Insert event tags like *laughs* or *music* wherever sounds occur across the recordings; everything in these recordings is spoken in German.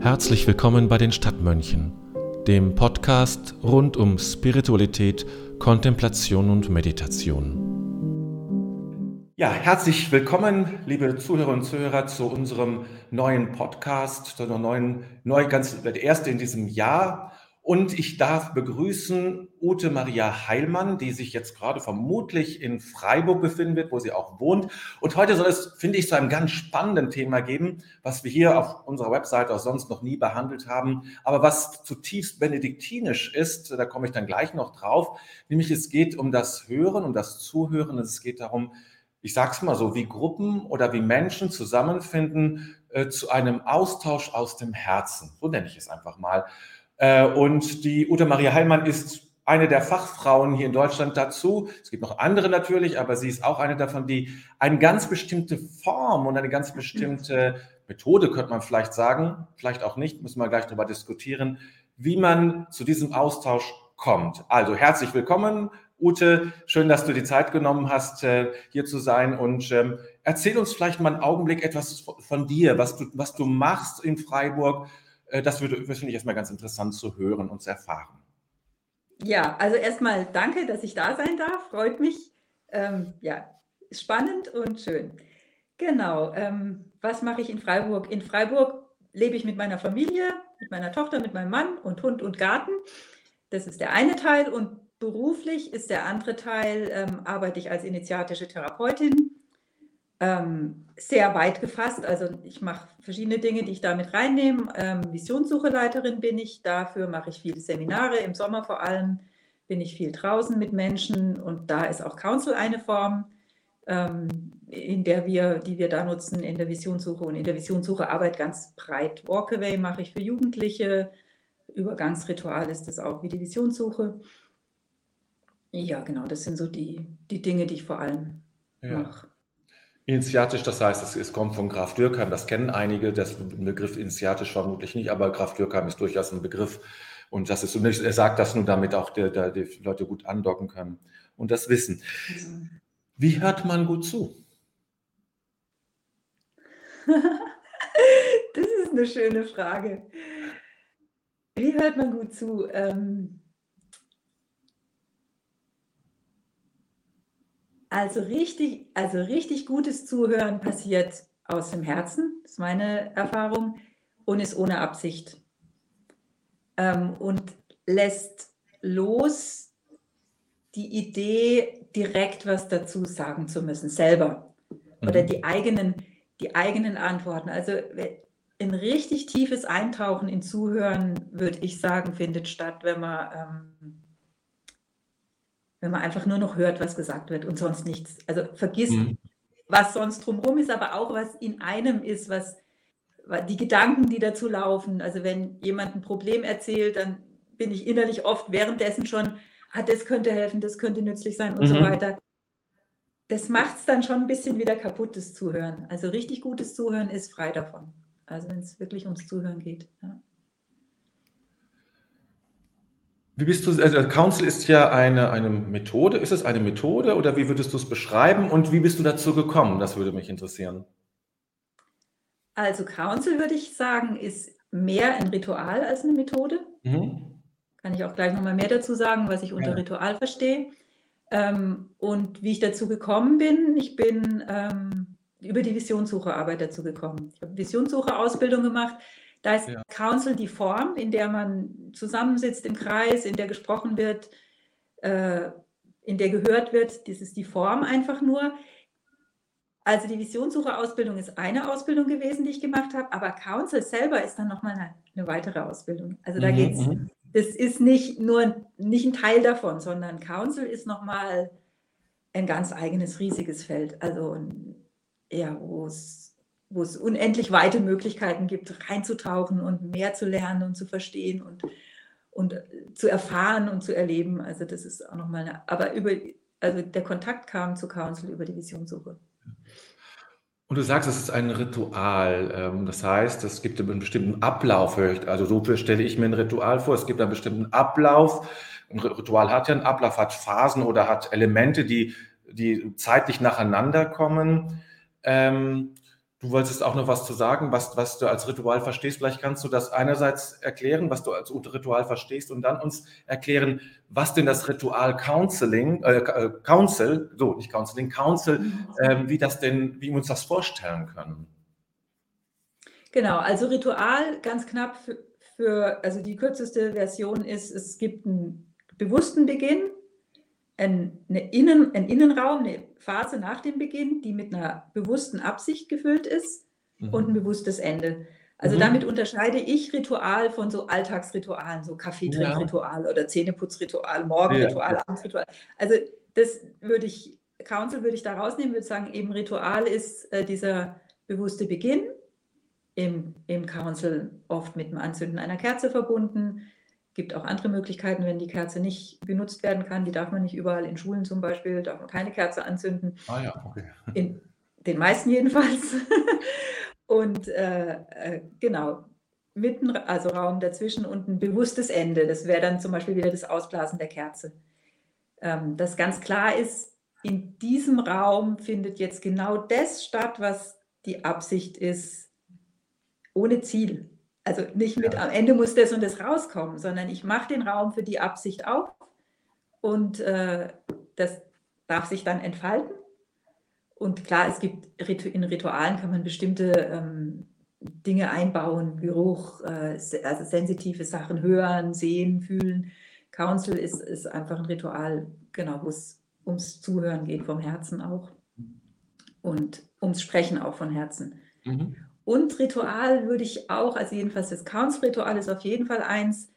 Herzlich willkommen bei den Stadtmönchen, dem Podcast rund um Spiritualität, Kontemplation und Meditation. Ja, herzlich willkommen, liebe Zuhörer und Zuhörer, zu unserem neuen Podcast, zu einer neuen, neu ganz der erste in diesem Jahr. Und ich darf begrüßen Ute Maria Heilmann, die sich jetzt gerade vermutlich in Freiburg befinden wird, wo sie auch wohnt. Und heute soll es, finde ich, zu einem ganz spannenden Thema geben, was wir hier auf unserer Webseite auch sonst noch nie behandelt haben, aber was zutiefst benediktinisch ist. Da komme ich dann gleich noch drauf. Nämlich es geht um das Hören, um das Zuhören. Es geht darum, ich sage es mal so, wie Gruppen oder wie Menschen zusammenfinden äh, zu einem Austausch aus dem Herzen. So nenne ich es einfach mal. Äh, und die Ute Maria Heilmann ist eine der Fachfrauen hier in Deutschland dazu. Es gibt noch andere natürlich, aber sie ist auch eine davon, die eine ganz bestimmte Form und eine ganz bestimmte Methode, könnte man vielleicht sagen, vielleicht auch nicht, müssen wir gleich darüber diskutieren, wie man zu diesem Austausch kommt. Also herzlich willkommen, Ute, schön, dass du die Zeit genommen hast, äh, hier zu sein. Und ähm, erzähl uns vielleicht mal einen Augenblick etwas von dir, was du, was du machst in Freiburg. Äh, das, würde, finde ich erstmal ganz interessant zu hören und zu erfahren. Ja, also erstmal danke, dass ich da sein darf. Freut mich. Ähm, ja, spannend und schön. Genau. Ähm, was mache ich in Freiburg? In Freiburg lebe ich mit meiner Familie, mit meiner Tochter, mit meinem Mann und Hund und Garten. Das ist der eine Teil. Und Beruflich ist der andere Teil, ähm, arbeite ich als initiatische Therapeutin. Ähm, sehr weit gefasst, also ich mache verschiedene Dinge, die ich damit reinnehme. Ähm, Visionssucheleiterin bin ich, dafür mache ich viele Seminare, im Sommer vor allem bin ich viel draußen mit Menschen und da ist auch Council eine Form, ähm, in der wir, die wir da nutzen in der Visionssuche und in der Visionssuche Arbeit ganz breit. Walkaway mache ich für Jugendliche, Übergangsritual ist das auch wie die Visionssuche. Ja, genau, das sind so die, die Dinge, die ich vor allem ja. mache. Initiatisch, das heißt, es, es, kommt von Graf Dürkheim, das kennen einige, das Begriff initiatisch vermutlich nicht, aber Graf Dürkheim ist durchaus ein Begriff und das ist, er sagt das nur, damit auch die, die, die Leute gut andocken können und das wissen. Wie hört man gut zu? *laughs* das ist eine schöne Frage. Wie hört man gut zu? Ähm, Also richtig, also richtig gutes Zuhören passiert aus dem Herzen, das ist meine Erfahrung, und ist ohne Absicht. Ähm, und lässt los die Idee, direkt was dazu sagen zu müssen, selber. Oder mhm. die eigenen, die eigenen Antworten. Also ein richtig tiefes Eintauchen in Zuhören, würde ich sagen, findet statt, wenn man ähm, wenn man einfach nur noch hört, was gesagt wird und sonst nichts. Also vergisst, mhm. was sonst drumherum ist, aber auch was in einem ist, was die Gedanken, die dazu laufen. Also wenn jemand ein Problem erzählt, dann bin ich innerlich oft währenddessen schon, ah, das könnte helfen, das könnte nützlich sein und mhm. so weiter. Das macht es dann schon ein bisschen wieder kaputt, das Zuhören. Also richtig gutes Zuhören ist frei davon. Also wenn es wirklich ums Zuhören geht. Ja. Wie bist du, also Council ist ja eine, eine Methode. Ist es eine Methode oder wie würdest du es beschreiben und wie bist du dazu gekommen? Das würde mich interessieren. Also Council würde ich sagen, ist mehr ein Ritual als eine Methode. Mhm. Kann ich auch gleich nochmal mehr dazu sagen, was ich unter ja. Ritual verstehe. Ähm, und wie ich dazu gekommen bin, ich bin ähm, über die Visionssucherarbeit dazu gekommen. Ich habe Visionssucherausbildung gemacht da ist ja. Council die Form, in der man zusammensitzt im Kreis, in der gesprochen wird, äh, in der gehört wird. Das ist die Form einfach nur. Also die Visionssucherausbildung ist eine Ausbildung gewesen, die ich gemacht habe, aber Council selber ist dann nochmal eine, eine weitere Ausbildung. Also da mhm, geht es, mhm. das ist nicht nur nicht ein Teil davon, sondern Council ist nochmal ein ganz eigenes, riesiges Feld. Also ja, wo es wo es unendlich weite Möglichkeiten gibt, reinzutauchen und mehr zu lernen und zu verstehen und, und äh, zu erfahren und zu erleben. Also das ist auch nochmal eine, aber über, also der Kontakt kam zu Council über die Visionssuche. Und du sagst, es ist ein Ritual. Ähm, das heißt, es gibt einen bestimmten Ablauf. Also so stelle ich mir ein Ritual vor. Es gibt einen bestimmten Ablauf. Ein Ritual hat ja einen Ablauf, hat Phasen oder hat Elemente, die, die zeitlich nacheinander kommen. Ähm, Du wolltest auch noch was zu sagen, was, was du als Ritual verstehst. Vielleicht kannst du das einerseits erklären, was du als Ritual verstehst und dann uns erklären, was denn das Ritual Counseling, äh, äh Council, so nicht Counseling, Council, äh, wie das denn, wie wir uns das vorstellen können. Genau, also Ritual ganz knapp für, für also die kürzeste Version ist, es gibt einen bewussten Beginn, ein, Innen, ein Innenraum, eine Phase nach dem Beginn, die mit einer bewussten Absicht gefüllt ist mhm. und ein bewusstes Ende. Also mhm. damit unterscheide ich Ritual von so Alltagsritualen, so Kaffeetrinkritual ja. oder Zähneputzritual, Morgenritual, ja. Abendsritual. Also das würde ich, Council würde ich da rausnehmen, würde sagen, eben Ritual ist äh, dieser bewusste Beginn, im, im Council oft mit dem Anzünden einer Kerze verbunden, gibt auch andere Möglichkeiten, wenn die Kerze nicht benutzt werden kann. Die darf man nicht überall in Schulen zum Beispiel, darf man keine Kerze anzünden. Ah ja, okay. In den meisten jedenfalls. *laughs* und äh, äh, genau, mitten, also Raum dazwischen und ein bewusstes Ende. Das wäre dann zum Beispiel wieder das Ausblasen der Kerze. Ähm, das ganz klar ist, in diesem Raum findet jetzt genau das statt, was die Absicht ist, ohne Ziel. Also nicht mit, ja. am Ende muss das und das rauskommen, sondern ich mache den Raum für die Absicht auf und äh, das darf sich dann entfalten. Und klar, es gibt in Ritualen kann man bestimmte ähm, Dinge einbauen, Geruch, äh, also sensitive Sachen hören, sehen, fühlen. Council ist, ist einfach ein Ritual, genau, wo es ums Zuhören geht, vom Herzen auch. Und ums Sprechen auch von Herzen. Mhm. Und Ritual würde ich auch, also jedenfalls das Council-Ritual ist auf jeden Fall eins,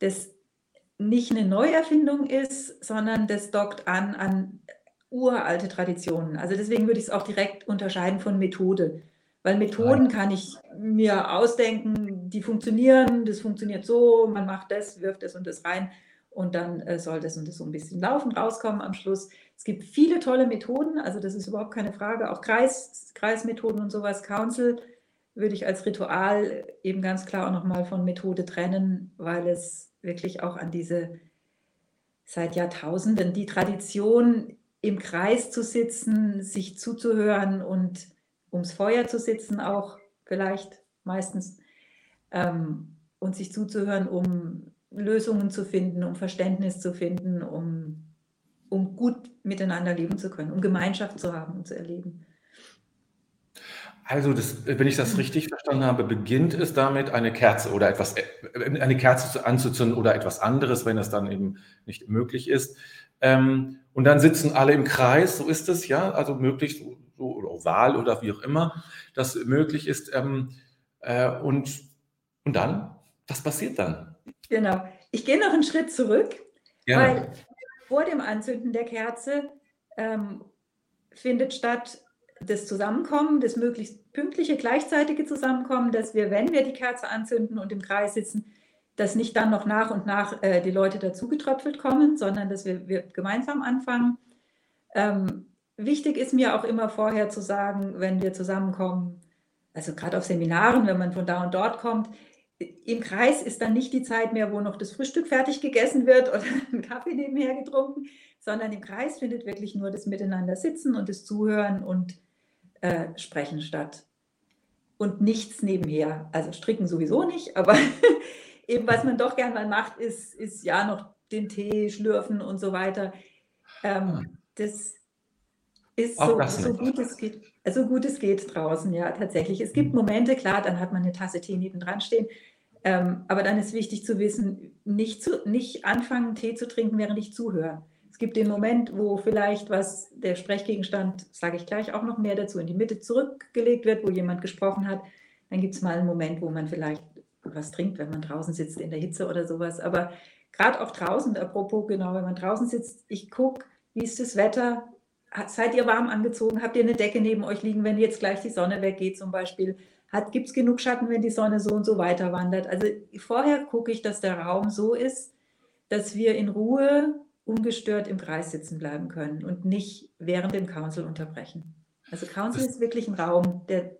das nicht eine Neuerfindung ist, sondern das dockt an an uralte Traditionen. Also deswegen würde ich es auch direkt unterscheiden von Methode. Weil Methoden kann ich mir ausdenken, die funktionieren, das funktioniert so, man macht das, wirft das und das rein und dann äh, soll das und das so ein bisschen laufen, rauskommen am Schluss. Es gibt viele tolle Methoden, also das ist überhaupt keine Frage, auch Kreis, Kreismethoden und sowas, Council würde ich als Ritual eben ganz klar auch nochmal von Methode trennen, weil es wirklich auch an diese seit Jahrtausenden die Tradition im Kreis zu sitzen, sich zuzuhören und ums Feuer zu sitzen, auch vielleicht meistens, ähm, und sich zuzuhören, um Lösungen zu finden, um Verständnis zu finden, um, um gut miteinander leben zu können, um Gemeinschaft zu haben und zu erleben. Also, das, wenn ich das richtig verstanden habe, beginnt es damit, eine Kerze oder etwas, äh, eine Kerze anzuzünden oder etwas anderes, wenn es dann eben nicht möglich ist. Ähm, und dann sitzen alle im Kreis, so ist es ja, also möglichst so, oder oval oder wie auch immer das möglich ist. Ähm, äh, und, und dann, was passiert dann? Genau. Ich gehe noch einen Schritt zurück, ja. weil vor dem Anzünden der Kerze ähm, findet statt das Zusammenkommen, das möglichst pünktliche, gleichzeitige Zusammenkommen, dass wir, wenn wir die Kerze anzünden und im Kreis sitzen, dass nicht dann noch nach und nach äh, die Leute dazugetröpfelt kommen, sondern dass wir, wir gemeinsam anfangen. Ähm, wichtig ist mir auch immer vorher zu sagen, wenn wir zusammenkommen, also gerade auf Seminaren, wenn man von da und dort kommt, im Kreis ist dann nicht die Zeit mehr, wo noch das Frühstück fertig gegessen wird oder *laughs* ein Kaffee nebenher getrunken, sondern im Kreis findet wirklich nur das Miteinander sitzen und das Zuhören und äh, sprechen statt. Und nichts nebenher. Also stricken sowieso nicht, aber *laughs* eben was man doch gern mal macht, ist, ist ja noch den Tee schlürfen und so weiter. Ähm, ah. das ist so, so gut es geht. So gut es geht draußen, ja, tatsächlich. Es gibt mhm. Momente, klar, dann hat man eine Tasse Tee nebendran stehen. Ähm, aber dann ist wichtig zu wissen, nicht, zu, nicht anfangen, Tee zu trinken, während ich zuhöre. Es gibt den Moment, wo vielleicht was der Sprechgegenstand, sage ich gleich auch noch mehr dazu, in die Mitte zurückgelegt wird, wo jemand gesprochen hat. Dann gibt es mal einen Moment, wo man vielleicht was trinkt, wenn man draußen sitzt in der Hitze oder sowas. Aber gerade auch draußen, apropos genau, wenn man draußen sitzt, ich gucke, wie ist das Wetter? Seid ihr warm angezogen? Habt ihr eine Decke neben euch liegen, wenn jetzt gleich die Sonne weggeht zum Beispiel? Gibt es genug Schatten, wenn die Sonne so und so weiter wandert? Also vorher gucke ich, dass der Raum so ist, dass wir in Ruhe ungestört im Kreis sitzen bleiben können und nicht während dem Council unterbrechen. Also Council das ist wirklich ein Raum, der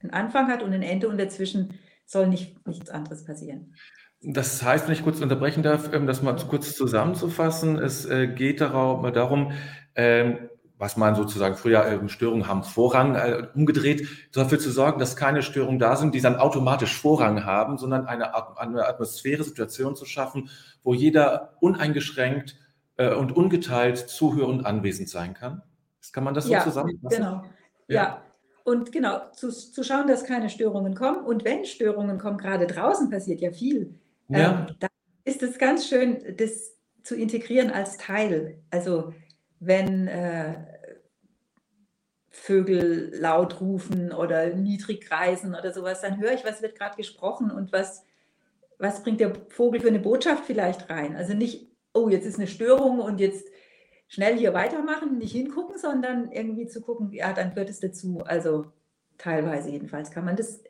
einen Anfang hat und ein Ende und dazwischen soll nicht, nichts anderes passieren. Das heißt, wenn ich kurz unterbrechen darf, ähm, das mal kurz zusammenzufassen, es äh, geht darum, ähm, was man sozusagen früher äh, Störungen haben Vorrang äh, umgedreht, dafür zu sorgen, dass keine Störungen da sind, die dann automatisch Vorrang haben, sondern eine, eine Atmosphäre, Situation zu schaffen, wo jeder uneingeschränkt äh, und ungeteilt zuhörend anwesend sein kann. Kann man das so ja, zusammenfassen? Genau. Ja. ja. Und genau, zu, zu schauen, dass keine Störungen kommen. Und wenn Störungen kommen, gerade draußen passiert ja viel, ja. Ähm, dann ist es ganz schön, das zu integrieren als Teil. Also wenn äh, Vögel laut rufen oder niedrig kreisen oder sowas, dann höre ich, was wird gerade gesprochen und was, was bringt der Vogel für eine Botschaft vielleicht rein. Also nicht, oh, jetzt ist eine Störung und jetzt schnell hier weitermachen, nicht hingucken, sondern irgendwie zu gucken, ja, dann gehört es dazu. Also teilweise jedenfalls kann man das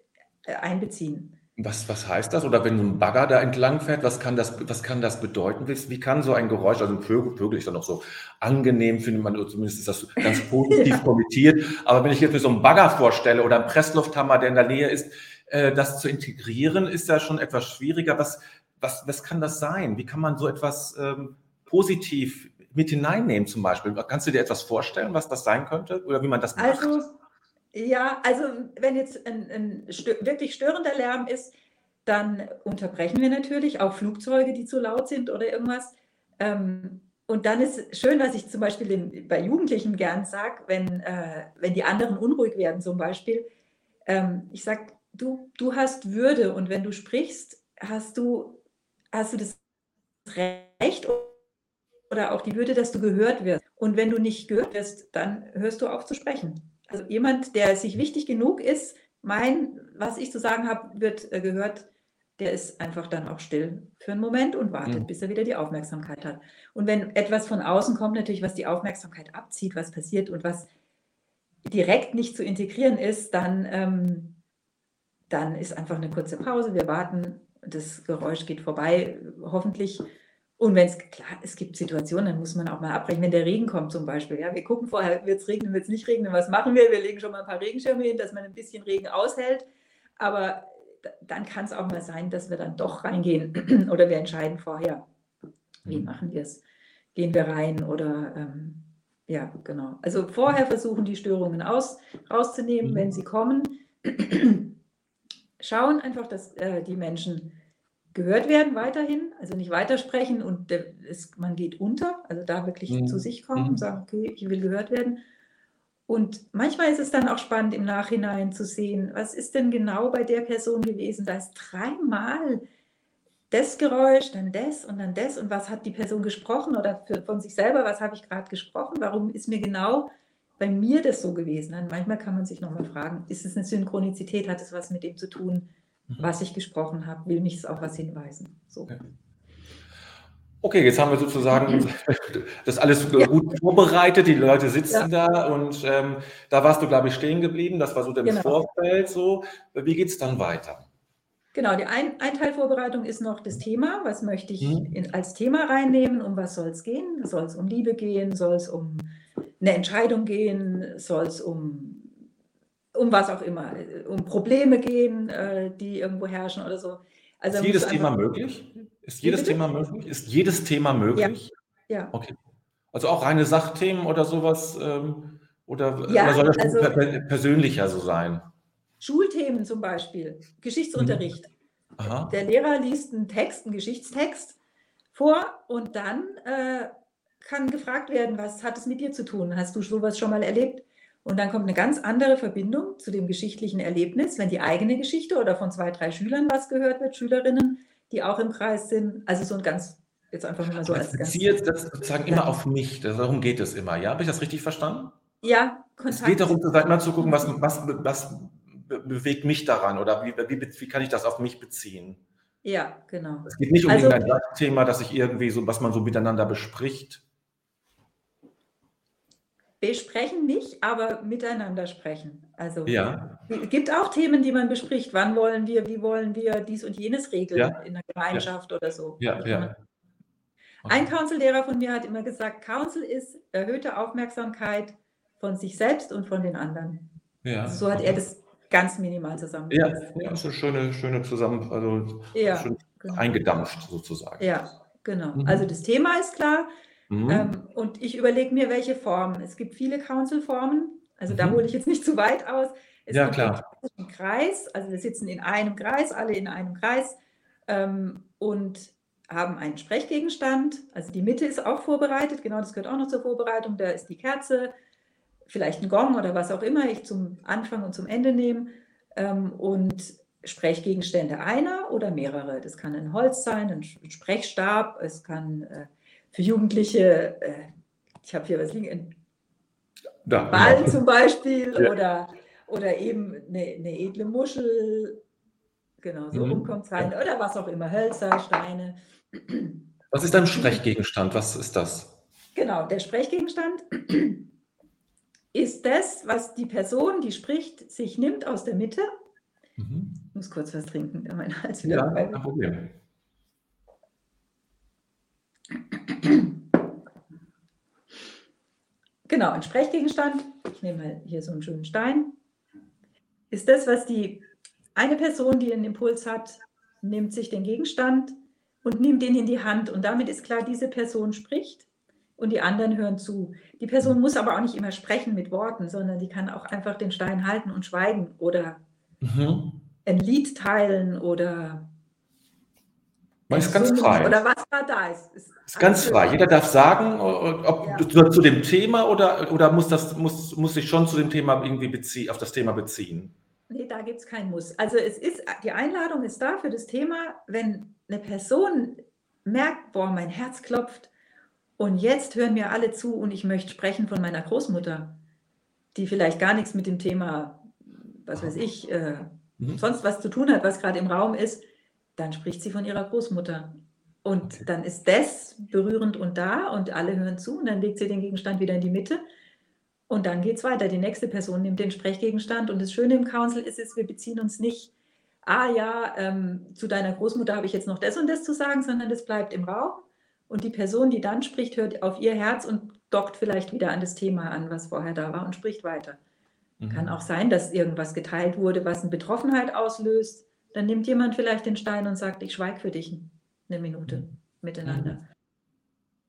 äh, einbeziehen. Was, was heißt das? Oder wenn so ein Bagger da entlang fährt, was kann das, was kann das bedeuten? Wie kann so ein Geräusch, also ein Vögel, Vögel ist dann auch so angenehm, findet man, oder zumindest ist das ganz *laughs* positiv ja. kommentiert. Aber wenn ich jetzt mir so einen Bagger vorstelle oder einen Presslufthammer, der in der Nähe ist, äh, das zu integrieren, ist ja schon etwas schwieriger. Was, was, was kann das sein? Wie kann man so etwas ähm, positiv mit hineinnehmen zum Beispiel? Kannst du dir etwas vorstellen, was das sein könnte oder wie man das macht? Also ja, also wenn jetzt ein, ein stö wirklich störender Lärm ist, dann unterbrechen wir natürlich auch Flugzeuge, die zu laut sind oder irgendwas. Ähm, und dann ist schön, was ich zum Beispiel den, bei Jugendlichen gern sage, wenn, äh, wenn die anderen unruhig werden zum Beispiel. Ähm, ich sage, du, du hast Würde und wenn du sprichst, hast du, hast du das Recht oder auch die Würde, dass du gehört wirst. Und wenn du nicht gehört wirst, dann hörst du auf zu sprechen. Also jemand, der sich wichtig genug ist, mein, was ich zu sagen habe, wird äh, gehört, der ist einfach dann auch still für einen Moment und wartet, mhm. bis er wieder die Aufmerksamkeit hat. Und wenn etwas von außen kommt, natürlich, was die Aufmerksamkeit abzieht, was passiert und was direkt nicht zu integrieren ist, dann, ähm, dann ist einfach eine kurze Pause. Wir warten, das Geräusch geht vorbei, hoffentlich und wenn es, klar, es gibt Situationen, dann muss man auch mal abbrechen, wenn der Regen kommt zum Beispiel. Ja, wir gucken vorher, wird es regnen, wird es nicht regnen, was machen wir? Wir legen schon mal ein paar Regenschirme hin, dass man ein bisschen Regen aushält. Aber dann kann es auch mal sein, dass wir dann doch reingehen *clears throat* oder wir entscheiden vorher, wie mhm. machen wir es? Gehen wir rein oder ähm, ja, genau. Also vorher versuchen, die Störungen aus, rauszunehmen, wenn mhm. sie kommen. *clears throat* Schauen einfach, dass äh, die Menschen gehört werden weiterhin, also nicht weitersprechen und es, man geht unter, also da wirklich mhm. zu sich kommen und mhm. sagen, okay, ich will gehört werden. Und manchmal ist es dann auch spannend im Nachhinein zu sehen, was ist denn genau bei der Person gewesen? Da ist dreimal das Geräusch, dann das und dann das und was hat die Person gesprochen oder für, von sich selber, was habe ich gerade gesprochen? Warum ist mir genau bei mir das so gewesen? Dann manchmal kann man sich nochmal fragen, ist es eine Synchronizität, hat es was mit dem zu tun. Was ich gesprochen habe, will mich auch was hinweisen. So. Okay. okay. jetzt haben wir sozusagen *laughs* das alles ja. gut vorbereitet. Die Leute sitzen ja. da und ähm, da warst du, glaube ich, stehen geblieben. Das war so dem genau. Vorfeld. So, wie geht es dann weiter? Genau, die ein, ein Teil Vorbereitung ist noch das Thema. Was möchte ich mhm. in, als Thema reinnehmen? Um was soll es gehen? Soll es um Liebe gehen? Soll es um eine Entscheidung gehen? Soll es um um was auch immer, um Probleme gehen, äh, die irgendwo herrschen oder so. Also ist jedes Thema möglich? Ist jedes Thema möglich? Ist jedes Thema möglich? Ja. ja. Okay. Also auch reine Sachthemen oder sowas? Ähm, oder, ja, oder soll das also, persönlicher so sein? Schulthemen zum Beispiel, Geschichtsunterricht. Mhm. Der Lehrer liest einen Text, einen Geschichtstext vor und dann äh, kann gefragt werden, was hat es mit dir zu tun? Hast du sowas schon mal erlebt? Und dann kommt eine ganz andere Verbindung zu dem geschichtlichen Erlebnis, wenn die eigene Geschichte oder von zwei, drei Schülern was gehört wird, Schülerinnen, die auch im Kreis sind. Also so ein ganz, jetzt einfach mal so als ganz. bezieht das sozusagen immer auf mich. Darum geht es immer. Ja, habe ich das richtig verstanden? Ja, Kontakt. Es geht darum, immer zu gucken, was, was, was bewegt mich daran oder wie, wie, wie kann ich das auf mich beziehen? Ja, genau. Es geht nicht um also, ein Thema, das ich irgendwie so, was man so miteinander bespricht, besprechen nicht, aber miteinander sprechen. Also ja. es gibt auch Themen, die man bespricht. Wann wollen wir, wie wollen wir dies und jenes regeln ja. in der Gemeinschaft ja. oder so. Ja, ja. Ein Council-Lehrer von mir hat immer gesagt, Council ist erhöhte Aufmerksamkeit von sich selbst und von den anderen. Ja. Also so hat er das ganz minimal zusammengefasst. Ja, ja, so schöne, schöne zusammen, also ja, schön genau. eingedampft sozusagen. Ja, genau. Mhm. Also das Thema ist klar, Mhm. Ähm, und ich überlege mir, welche Formen. Es gibt viele Council-Formen, also mhm. da hole ich jetzt nicht zu weit aus. Es ja, klar. einen Kreis, also wir sitzen in einem Kreis, alle in einem Kreis ähm, und haben einen Sprechgegenstand. Also die Mitte ist auch vorbereitet, genau das gehört auch noch zur Vorbereitung. Da ist die Kerze, vielleicht ein Gong oder was auch immer ich zum Anfang und zum Ende nehme. Ähm, und Sprechgegenstände einer oder mehrere. Das kann ein Holz sein, ein Sprechstab, es kann äh, für Jugendliche, äh, ich habe hier was liegen, da, Ball ja. zum Beispiel ja. oder, oder eben eine, eine, edle Muschel, genau, so mhm. kommt es rein, oder was auch immer, Hölzer, Steine. Was ist ein Sprechgegenstand? Was ist das? Genau, der Sprechgegenstand ist das, was die Person, die spricht, sich nimmt aus der Mitte Mhm. Ich muss kurz was trinken, mein Hals wieder Ja, kein Problem. Genau, ein Sprechgegenstand, ich nehme mal hier so einen schönen Stein, ist das, was die eine Person, die einen Impuls hat, nimmt sich den Gegenstand und nimmt ihn in die Hand. Und damit ist klar, diese Person spricht und die anderen hören zu. Die Person muss aber auch nicht immer sprechen mit Worten, sondern die kann auch einfach den Stein halten und schweigen oder Mhm. Ein Lied teilen oder. Man ist ganz frei. Oder was da da ist. Ist, ist ganz frei. Jeder darf sagen, ob ja. zu, dem Thema oder, oder muss, das, muss, muss sich schon zu dem Thema irgendwie beziehen, auf das Thema beziehen. Nee, da gibt es keinen Muss. Also es ist, die Einladung ist da für das Thema, wenn eine Person merkt, boah, mein Herz klopft und jetzt hören mir alle zu und ich möchte sprechen von meiner Großmutter, die vielleicht gar nichts mit dem Thema was weiß ich, äh, mhm. sonst was zu tun hat, was gerade im Raum ist, dann spricht sie von ihrer Großmutter. Und okay. dann ist das berührend und da und alle hören zu und dann legt sie den Gegenstand wieder in die Mitte und dann geht es weiter. Die nächste Person nimmt den Sprechgegenstand und das Schöne im Council ist, ist wir beziehen uns nicht, ah ja, ähm, zu deiner Großmutter habe ich jetzt noch das und das zu sagen, sondern das bleibt im Raum und die Person, die dann spricht, hört auf ihr Herz und dockt vielleicht wieder an das Thema an, was vorher da war und spricht weiter. Mhm. Kann auch sein, dass irgendwas geteilt wurde, was eine Betroffenheit auslöst. Dann nimmt jemand vielleicht den Stein und sagt, ich schweige für dich eine Minute mhm. miteinander. Mhm.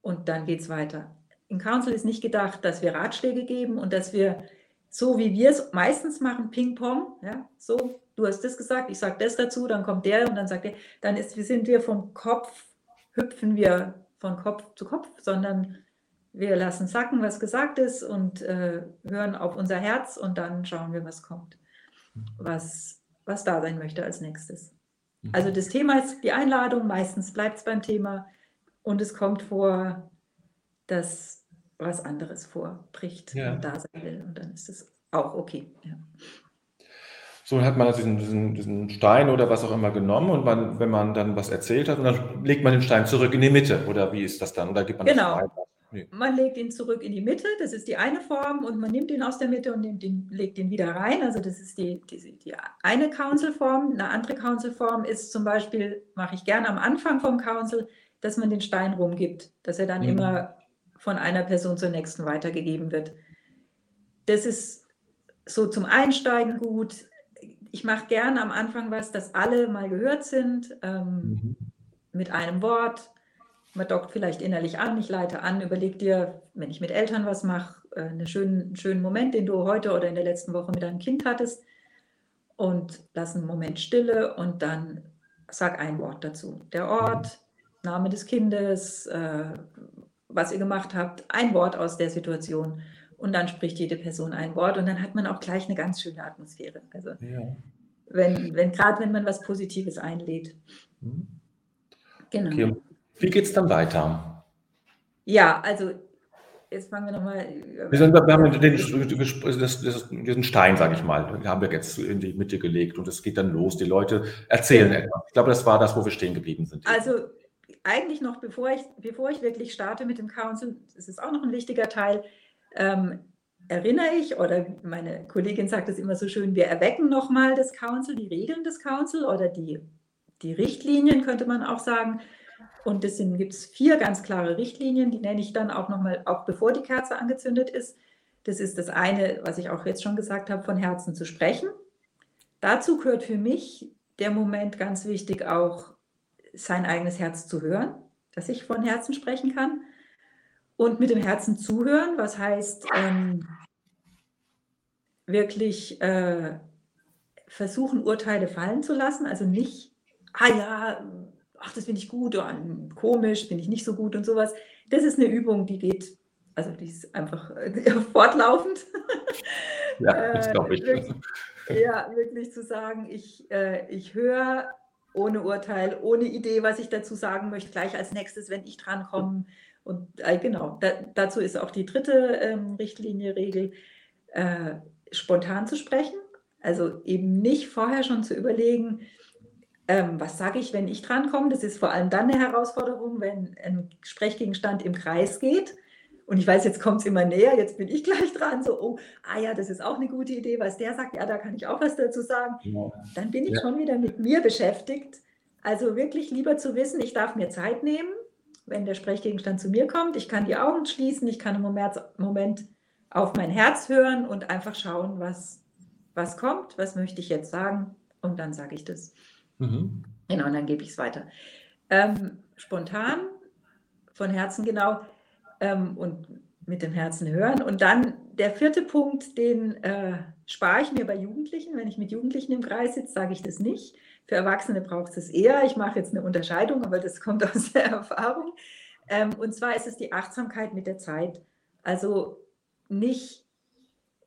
Und dann geht es weiter. Im Council ist nicht gedacht, dass wir Ratschläge geben und dass wir so wie wir es meistens machen, Ping-Pong, ja, so, du hast das gesagt, ich sage das dazu, dann kommt der und dann sagt er, dann ist, sind wir vom Kopf, hüpfen wir von Kopf zu Kopf, sondern wir lassen sacken, was gesagt ist und äh, hören auf unser Herz und dann schauen wir, was kommt, was, was da sein möchte als nächstes. Mhm. Also das Thema ist die Einladung, meistens bleibt es beim Thema und es kommt vor, dass was anderes vorbricht ja. und da sein will und dann ist es auch okay. Ja. So hat man diesen, diesen, diesen, Stein oder was auch immer genommen und man, wenn man dann was erzählt hat, dann legt man den Stein zurück in die Mitte oder wie ist das dann? Oder gibt man genau. Nee. Man legt ihn zurück in die Mitte, das ist die eine Form, und man nimmt ihn aus der Mitte und nimmt ihn, legt ihn wieder rein. Also das ist die, die, die eine Council-Form. Eine andere Council-Form ist zum Beispiel, mache ich gerne am Anfang vom Council, dass man den Stein rumgibt, dass er dann mhm. immer von einer Person zur nächsten weitergegeben wird. Das ist so zum Einsteigen gut. Ich mache gerne am Anfang was, dass alle mal gehört sind, ähm, mhm. mit einem Wort man dockt vielleicht innerlich an, ich leite an, überleg dir, wenn ich mit Eltern was mache, äh, einen schönen, schönen Moment, den du heute oder in der letzten Woche mit deinem Kind hattest und lass einen Moment Stille und dann sag ein Wort dazu. Der Ort, Name des Kindes, äh, was ihr gemacht habt, ein Wort aus der Situation und dann spricht jede Person ein Wort und dann hat man auch gleich eine ganz schöne Atmosphäre. Also ja. wenn, wenn gerade wenn man was Positives einlädt. Mhm. Genau. Okay. Wie geht es dann weiter? Ja, also jetzt fangen wir nochmal. Wir, wir haben den, das, das, diesen Stein, sage ich mal, den haben wir jetzt in die Mitte gelegt und es geht dann los. Die Leute erzählen ja. etwas. Ich glaube, das war das, wo wir stehen geblieben sind. Also eigentlich noch, bevor ich, bevor ich wirklich starte mit dem Council, das ist auch noch ein wichtiger Teil, ähm, erinnere ich, oder meine Kollegin sagt es immer so schön, wir erwecken nochmal das Council, die Regeln des Council oder die, die Richtlinien, könnte man auch sagen, und es gibt vier ganz klare Richtlinien, die nenne ich dann auch nochmal, auch bevor die Kerze angezündet ist. Das ist das eine, was ich auch jetzt schon gesagt habe, von Herzen zu sprechen. Dazu gehört für mich der Moment ganz wichtig auch, sein eigenes Herz zu hören, dass ich von Herzen sprechen kann. und mit dem Herzen zuhören, was heißt ähm, wirklich äh, versuchen, Urteile fallen zu lassen, also nicht, ah ja, ach, das finde ich gut oder komisch, finde ich nicht so gut und sowas. Das ist eine Übung, die geht, also die ist einfach äh, *laughs* fortlaufend. *laughs* Ja, das glaube ich. Äh, wirklich, ja, wirklich zu sagen, ich, äh, ich höre ohne Urteil, ohne Idee, was ich dazu sagen möchte, gleich als nächstes, wenn ich drankomme. Und äh, genau, da, dazu ist auch die dritte ähm, Richtlinie, Regel, äh, spontan zu sprechen. Also eben nicht vorher schon zu überlegen, ähm, was sage ich, wenn ich drankomme. Das ist vor allem dann eine Herausforderung, wenn ein Sprechgegenstand im Kreis geht. Und ich weiß, jetzt kommt es immer näher, jetzt bin ich *laughs* gleich dran, so, oh, ah ja, das ist auch eine gute Idee, was der sagt, ja, da kann ich auch was dazu sagen. Ja. Dann bin ich ja. schon wieder mit mir beschäftigt. Also wirklich lieber zu wissen, ich darf mir Zeit nehmen, wenn der Sprechgegenstand zu mir kommt. Ich kann die Augen schließen, ich kann im Moment, Moment auf mein Herz hören und einfach schauen, was, was kommt, was möchte ich jetzt sagen und dann sage ich das. Mhm. Genau, und dann gebe ich es weiter. Ähm, spontan, von Herzen genau ähm, und mit dem Herzen hören. Und dann der vierte Punkt, den äh, spare ich mir bei Jugendlichen. Wenn ich mit Jugendlichen im Kreis sitze, sage ich das nicht. Für Erwachsene braucht es eher. Ich mache jetzt eine Unterscheidung, aber das kommt *laughs* aus der Erfahrung. Ähm, und zwar ist es die Achtsamkeit mit der Zeit. Also nicht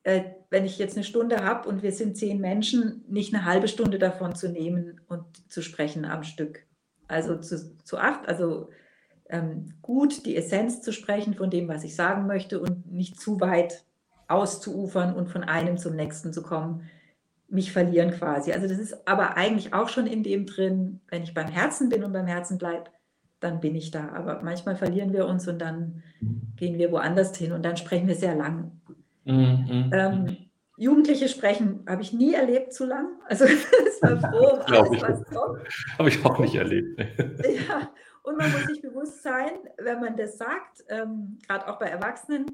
wenn ich jetzt eine Stunde habe und wir sind zehn Menschen, nicht eine halbe Stunde davon zu nehmen und zu sprechen am Stück. Also zu, zu acht, also ähm, gut die Essenz zu sprechen von dem, was ich sagen möchte und nicht zu weit auszuufern und von einem zum nächsten zu kommen, mich verlieren quasi. Also das ist aber eigentlich auch schon in dem drin, wenn ich beim Herzen bin und beim Herzen bleibe, dann bin ich da. Aber manchmal verlieren wir uns und dann gehen wir woanders hin und dann sprechen wir sehr lang Mhm. Ähm, Jugendliche sprechen habe ich nie erlebt zu lang. *laughs* Also es war *laughs* froh um alles, was kommt. Habe ich auch nicht erlebt. *laughs* ja, und man muss sich bewusst sein, wenn man das sagt, ähm, gerade auch bei Erwachsenen,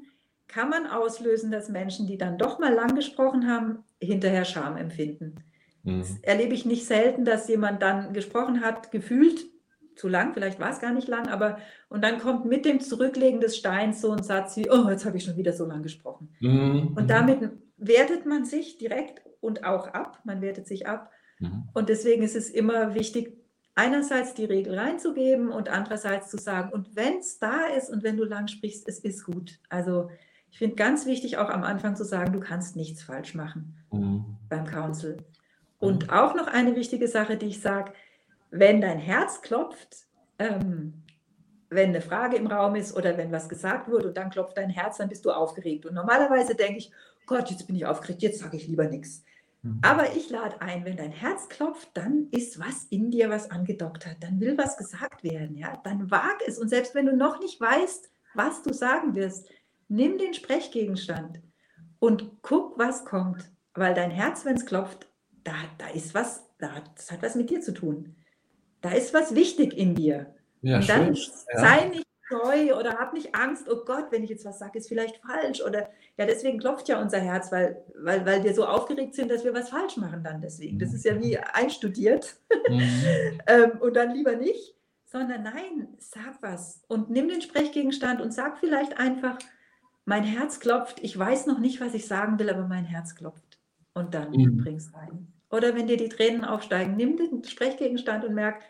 kann man auslösen, dass Menschen, die dann doch mal lang gesprochen haben, hinterher Scham empfinden. Mhm. Das erlebe ich nicht selten, dass jemand dann gesprochen hat, gefühlt zu lang, vielleicht war es gar nicht lang, aber und dann kommt mit dem Zurücklegen des Steins so ein Satz wie, oh, jetzt habe ich schon wieder so lang gesprochen. Mhm. Und damit wertet man sich direkt und auch ab, man wertet sich ab. Mhm. Und deswegen ist es immer wichtig, einerseits die Regel reinzugeben und andererseits zu sagen, und wenn es da ist und wenn du lang sprichst, es ist gut. Also ich finde ganz wichtig auch am Anfang zu sagen, du kannst nichts falsch machen mhm. beim Council. Und mhm. auch noch eine wichtige Sache, die ich sage, wenn dein Herz klopft, ähm, wenn eine Frage im Raum ist oder wenn was gesagt wird und dann klopft dein Herz, dann bist du aufgeregt. Und normalerweise denke ich, Gott, jetzt bin ich aufgeregt, jetzt sage ich lieber nichts. Mhm. Aber ich lade ein, wenn dein Herz klopft, dann ist was in dir, was angedockt hat. Dann will was gesagt werden. Ja? Dann wag es. Und selbst wenn du noch nicht weißt, was du sagen wirst, nimm den Sprechgegenstand und guck, was kommt. Weil dein Herz, wenn es klopft, da, da ist was, da, das hat was mit dir zu tun da ist was wichtig in dir. Ja, und dann schön. sei nicht scheu oder hab nicht Angst, oh Gott, wenn ich jetzt was sage, ist vielleicht falsch. Oder ja, deswegen klopft ja unser Herz, weil, weil, weil wir so aufgeregt sind, dass wir was falsch machen dann deswegen. Das ist ja wie einstudiert. Mhm. *laughs* ähm, und dann lieber nicht, sondern nein, sag was und nimm den Sprechgegenstand und sag vielleicht einfach, mein Herz klopft, ich weiß noch nicht, was ich sagen will, aber mein Herz klopft. Und dann mhm. bring's rein. Oder wenn dir die Tränen aufsteigen, nimm den Sprechgegenstand und merk,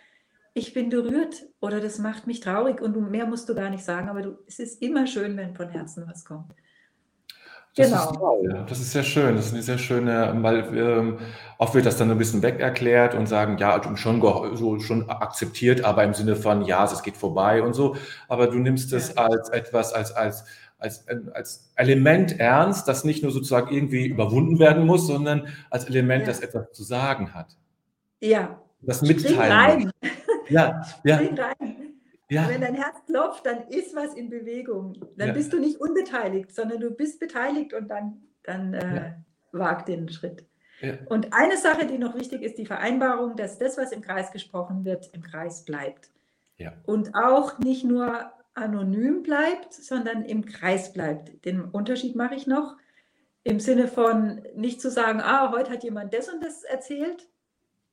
ich bin berührt oder das macht mich traurig und mehr musst du gar nicht sagen, aber du, es ist immer schön, wenn von Herzen was kommt. Das genau. Ist toll. Das ist sehr schön. Das ist eine sehr schöne, weil ähm, oft wird das dann ein bisschen weg erklärt und sagen, ja, schon, so, schon akzeptiert, aber im Sinne von, ja, es geht vorbei und so. Aber du nimmst es ja. als etwas, als, als als, als Element ernst, das nicht nur sozusagen irgendwie überwunden werden muss, sondern als Element, ja. das etwas zu sagen hat. Ja. Das Mitteilen. Rein. Ja, *laughs* ja. Rein. Ja. Wenn dein Herz klopft, dann ist was in Bewegung. Dann ja. bist du nicht unbeteiligt, sondern du bist beteiligt und dann, dann äh, wag den Schritt. Und eine Sache, die noch wichtig ist, die Vereinbarung, dass das, was im Kreis gesprochen wird, im Kreis bleibt. Ja. Und auch nicht nur anonym bleibt, sondern im Kreis bleibt. Den Unterschied mache ich noch im Sinne von nicht zu sagen, ah, heute hat jemand das und das erzählt,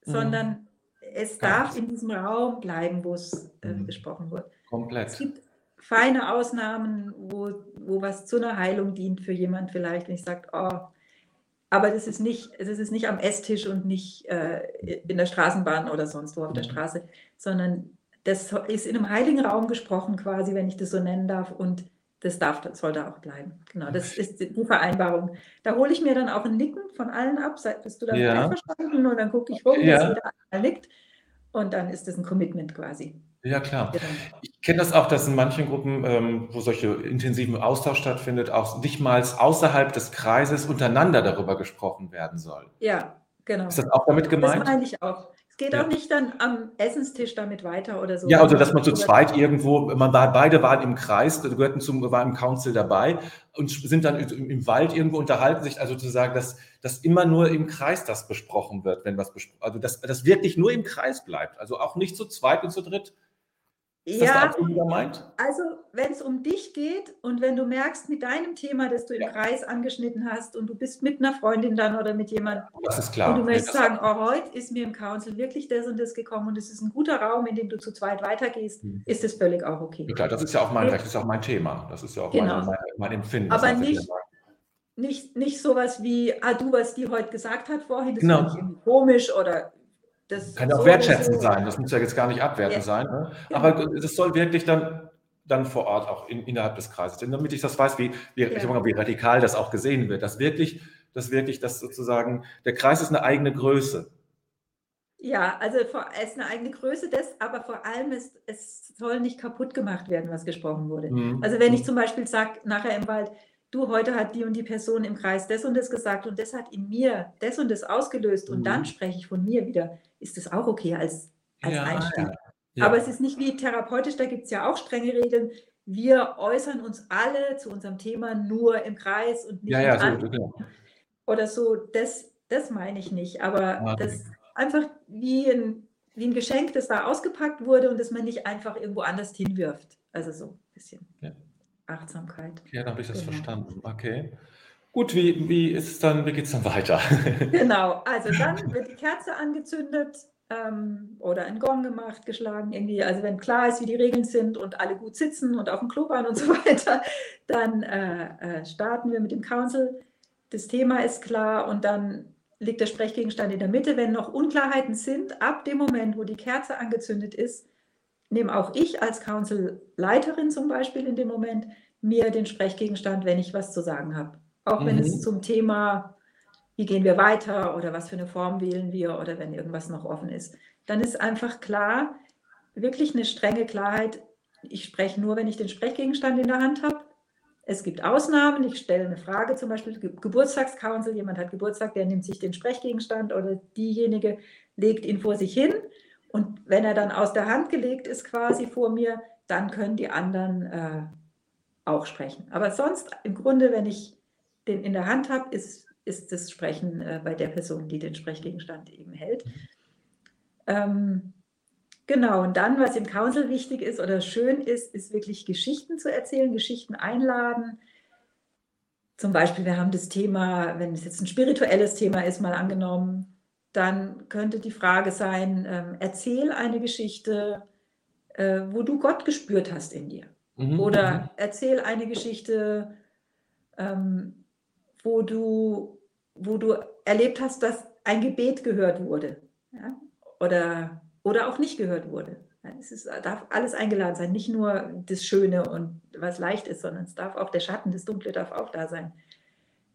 mhm. sondern es Ganz. darf in diesem Raum bleiben, wo es äh, mhm. gesprochen wird. Komplett. Es gibt feine Ausnahmen, wo, wo was zu einer Heilung dient für jemand vielleicht, wenn ich sage, oh, aber das ist nicht, das ist nicht am Esstisch und nicht äh, in der Straßenbahn oder sonst wo auf der mhm. Straße, sondern das ist in einem heiligen Raum gesprochen quasi, wenn ich das so nennen darf und das darf, das soll da auch bleiben. Genau, das ist die Vereinbarung. Da hole ich mir dann auch ein Nicken von allen ab. Bist du damit ja. einverstanden? Und dann gucke ich rum, ja. dass jeder einmal nickt. Und dann ist das ein Commitment quasi. Ja, klar. Ich kenne das auch, dass in manchen Gruppen, ähm, wo solche intensiven Austausch stattfindet, auch nicht mal außerhalb des Kreises untereinander darüber gesprochen werden soll. Ja, genau. Ist das auch damit gemeint? Das meine ich auch. Es geht ja. auch nicht dann am Essenstisch damit weiter oder so. Ja, also dass man zu zweit irgendwo, man war, beide waren im Kreis, gehörten zum, waren im Council dabei und sind dann im Wald irgendwo unterhalten sich, also zu sagen, dass, dass immer nur im Kreis das besprochen wird, wenn was besprochen, also dass das wirklich nur im Kreis bleibt, also auch nicht zu zweit und zu dritt. Ist ja, das der meint? also wenn es um dich geht und wenn du merkst mit deinem Thema, das du im ja. Kreis angeschnitten hast und du bist mit einer Freundin dann oder mit jemandem das ist klar. und du möchtest sagen, oh, heute ist mir im Council wirklich das und das gekommen und es ist ein guter Raum, in dem du zu zweit weitergehst, hm. ist das völlig auch okay. Ja, klar, das ist ja auch mein Recht, das ist auch mein Thema, das ist ja auch genau. mein, mein, mein, Empfinden. Aber nicht, nicht, nicht sowas wie, ah du, was die heute gesagt hat vorhin, das genau. irgendwie komisch oder das Kann auch wertschätzend sein, das muss ja jetzt gar nicht abwertend ja. sein. Ne? Aber das soll wirklich dann, dann vor Ort auch in, innerhalb des Kreises, denn damit ich das weiß, wie, wie, ja. wie radikal das auch gesehen wird, dass wirklich, dass wirklich das sozusagen, der Kreis ist eine eigene Größe. Ja, also es ist eine eigene Größe, das, aber vor allem ist, es soll nicht kaputt gemacht werden, was gesprochen wurde. Mhm. Also wenn ich mhm. zum Beispiel sage, nachher im Wald, du, heute hat die und die Person im Kreis das und das gesagt und das hat in mir das und das ausgelöst und dann mhm. spreche ich von mir wieder, ist das auch okay als, als ja, Einstieg. Ja. Aber es ist nicht wie therapeutisch, da gibt es ja auch strenge Regeln. Wir äußern uns alle zu unserem Thema nur im Kreis und nicht ja, ja, so, genau. oder so. Das, das meine ich nicht. Aber ah, das einfach wie ein, wie ein Geschenk, das da ausgepackt wurde und das man nicht einfach irgendwo anders hinwirft. Also so ein bisschen. Ja. Achtsamkeit. Ja, dann habe ich das genau. verstanden. Okay. Gut, wie, wie ist es dann, wie geht es dann weiter? *laughs* genau, also dann wird die Kerze angezündet ähm, oder ein Gong gemacht, geschlagen, irgendwie. Also wenn klar ist, wie die Regeln sind und alle gut sitzen und auf dem Klo waren und so *laughs* weiter, dann äh, äh, starten wir mit dem Council. Das Thema ist klar und dann liegt der Sprechgegenstand in der Mitte. Wenn noch Unklarheiten sind, ab dem Moment, wo die Kerze angezündet ist, nehme auch ich als Council-Leiterin zum Beispiel in dem Moment mir den Sprechgegenstand, wenn ich was zu sagen habe. Auch mhm. wenn es mhm. zum Thema, wie gehen wir weiter oder was für eine Form wählen wir oder wenn irgendwas noch offen ist. Dann ist einfach klar, wirklich eine strenge Klarheit, ich spreche nur, wenn ich den Sprechgegenstand in der Hand habe. Es gibt Ausnahmen, ich stelle eine Frage, zum Beispiel Geburtstagscouncil, jemand hat Geburtstag, der nimmt sich den Sprechgegenstand oder diejenige legt ihn vor sich hin und wenn er dann aus der Hand gelegt ist, quasi vor mir, dann können die anderen äh, auch sprechen. Aber sonst im Grunde, wenn ich den in der Hand habe, ist, ist das Sprechen äh, bei der Person, die den Sprechgegenstand eben hält. Ähm, genau, und dann, was im Council wichtig ist oder schön ist, ist wirklich Geschichten zu erzählen, Geschichten einladen. Zum Beispiel, wir haben das Thema, wenn es jetzt ein spirituelles Thema ist, mal angenommen, dann könnte die Frage sein, ähm, erzähl eine Geschichte, äh, wo du Gott gespürt hast in dir. Mhm. Oder mhm. erzähl eine Geschichte, ähm, wo, du, wo du erlebt hast, dass ein Gebet gehört wurde. Ja? Oder, oder auch nicht gehört wurde. Es ist, darf alles eingeladen sein, nicht nur das Schöne und was leicht ist, sondern es darf auch der Schatten, das Dunkle darf auch da sein.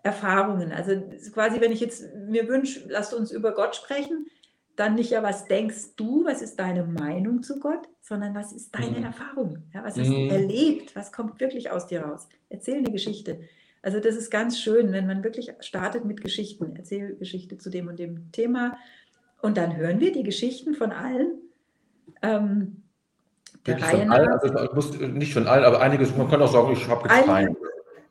Erfahrungen. Also quasi, wenn ich jetzt mir wünsche, lasst uns über Gott sprechen, dann nicht ja, was denkst du, was ist deine Meinung zu Gott, sondern was ist deine mhm. Erfahrung? Ja, was hast mhm. du erlebt? Was kommt wirklich aus dir raus? Erzähl eine Geschichte. Also das ist ganz schön, wenn man wirklich startet mit Geschichten. Erzähl Geschichte zu dem und dem Thema. Und dann hören wir die Geschichten von allen. Ähm, der Reihe von allen, also nicht von allen, aber einiges, man kann auch sagen, ich habe jetzt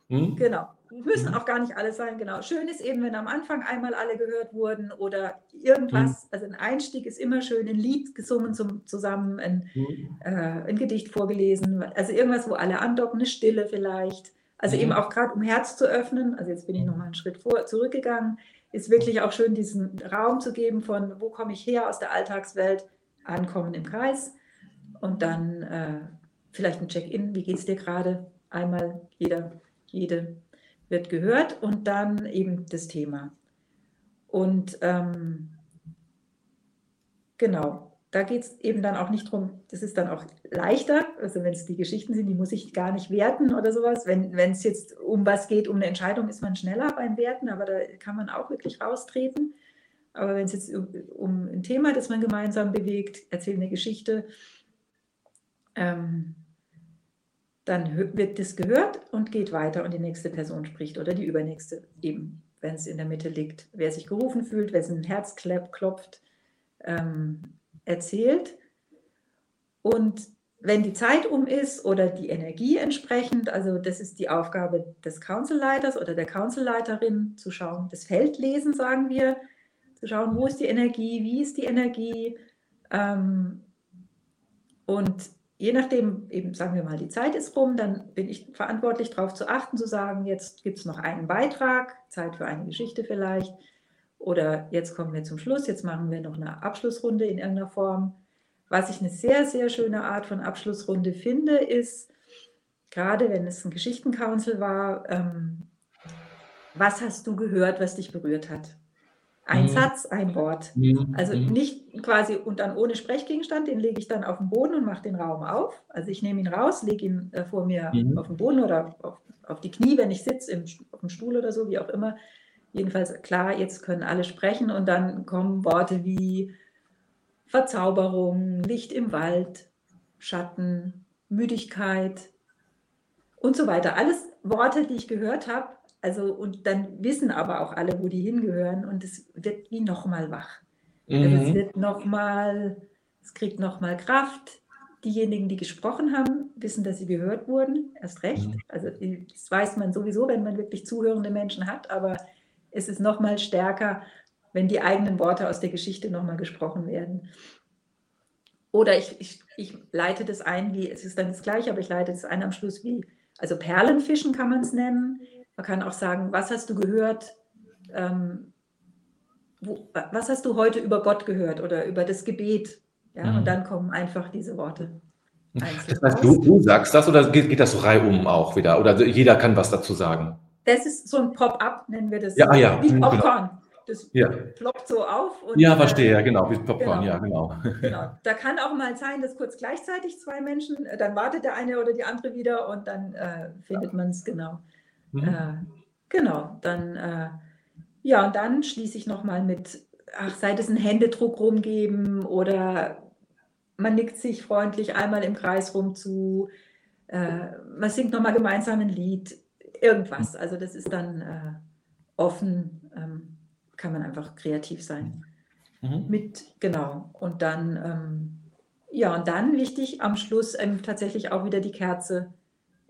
Hm? Genau müssen mhm. auch gar nicht alle sein, genau. Schön ist eben, wenn am Anfang einmal alle gehört wurden oder irgendwas, mhm. also ein Einstieg ist immer schön, ein Lied gesungen zum, zusammen, ein, mhm. äh, ein Gedicht vorgelesen, also irgendwas, wo alle andocken, eine Stille vielleicht. Also mhm. eben auch gerade um Herz zu öffnen, also jetzt bin ich nochmal einen Schritt vor, zurückgegangen, ist wirklich auch schön, diesen Raum zu geben von, wo komme ich her aus der Alltagswelt, ankommen im Kreis und dann äh, vielleicht ein Check-in, wie geht es dir gerade? Einmal jeder, jede wird gehört und dann eben das Thema. Und ähm, genau, da geht es eben dann auch nicht drum, das ist dann auch leichter, also wenn es die Geschichten sind, die muss ich gar nicht werten oder sowas. Wenn es jetzt um was geht, um eine Entscheidung, ist man schneller beim Werten, aber da kann man auch wirklich raustreten. Aber wenn es jetzt um, um, ein Thema, das man gemeinsam bewegt, erzählt eine Geschichte, ähm, dann wird das gehört und geht weiter und die nächste Person spricht oder die übernächste eben, wenn es in der Mitte liegt. Wer sich gerufen fühlt, wer ein Herz klopft, ähm, erzählt. Und wenn die Zeit um ist oder die Energie entsprechend, also das ist die Aufgabe des Councilleiters oder der Councilleiterin, zu schauen, das Feld lesen, sagen wir, zu schauen, wo ist die Energie, wie ist die Energie. Ähm, und je nachdem, eben sagen wir mal, die Zeit ist rum, dann bin ich verantwortlich darauf zu achten, zu sagen, jetzt gibt es noch einen Beitrag, Zeit für eine Geschichte vielleicht. Oder jetzt kommen wir zum Schluss, jetzt machen wir noch eine Abschlussrunde in irgendeiner Form. Was ich eine sehr, sehr schöne Art von Abschlussrunde finde, ist, gerade wenn es ein Geschichtencouncil war, ähm, was hast du gehört, was dich berührt hat? Ein mhm. Satz, ein Wort. Mhm. Also mhm. nicht quasi und dann ohne Sprechgegenstand, den lege ich dann auf den Boden und mache den Raum auf. Also ich nehme ihn raus, lege ihn äh, vor mir mhm. auf den Boden oder auf, auf die Knie, wenn ich sitze, auf dem Stuhl oder so, wie auch immer. Jedenfalls klar, jetzt können alle sprechen und dann kommen Worte wie Verzauberung, Licht im Wald, Schatten, Müdigkeit und so weiter. Alles Worte, die ich gehört habe, also, und dann wissen aber auch alle, wo die hingehören und es wird wie nochmal wach. Mhm. Also es mhm. wird nochmal, es kriegt nochmal Kraft. Diejenigen, die gesprochen haben, wissen, dass sie gehört wurden, erst recht. Mhm. Also das weiß man sowieso, wenn man wirklich zuhörende Menschen hat, aber es ist nochmal stärker, wenn die eigenen Worte aus der Geschichte nochmal gesprochen werden. Oder ich, ich, ich leite das ein, wie, es ist dann das Gleiche, aber ich leite das ein am Schluss wie, also Perlenfischen kann man es nennen. Man kann auch sagen, was hast du gehört? Ähm, wo, was hast du heute über Gott gehört oder über das Gebet? Ja, mhm. und dann kommen einfach diese Worte. Das heißt, du, du, sagst das oder geht, geht das so reihum auch wieder? Oder jeder kann was dazu sagen? Das ist so ein Pop-up, nennen wir das. Ja, ja. Wie genau. Popcorn. Genau. Das ja. ploppt so auf. Und, ja, verstehe, ja, genau, wie Popcorn, genau. ja, genau. genau. Da kann auch mal sein, dass kurz gleichzeitig zwei Menschen, äh, dann wartet der eine oder die andere wieder und dann äh, findet man es genau. Mhm. Äh, genau, dann, äh, ja, und dann schließe ich nochmal mit, ach, sei es ein Händedruck rumgeben oder man nickt sich freundlich einmal im Kreis rum zu, äh, man singt nochmal gemeinsam ein Lied, irgendwas. Also das ist dann äh, offen, ähm, kann man einfach kreativ sein. Mhm. Mit, genau. Und dann, ähm, ja, und dann wichtig am Schluss ähm, tatsächlich auch wieder die Kerze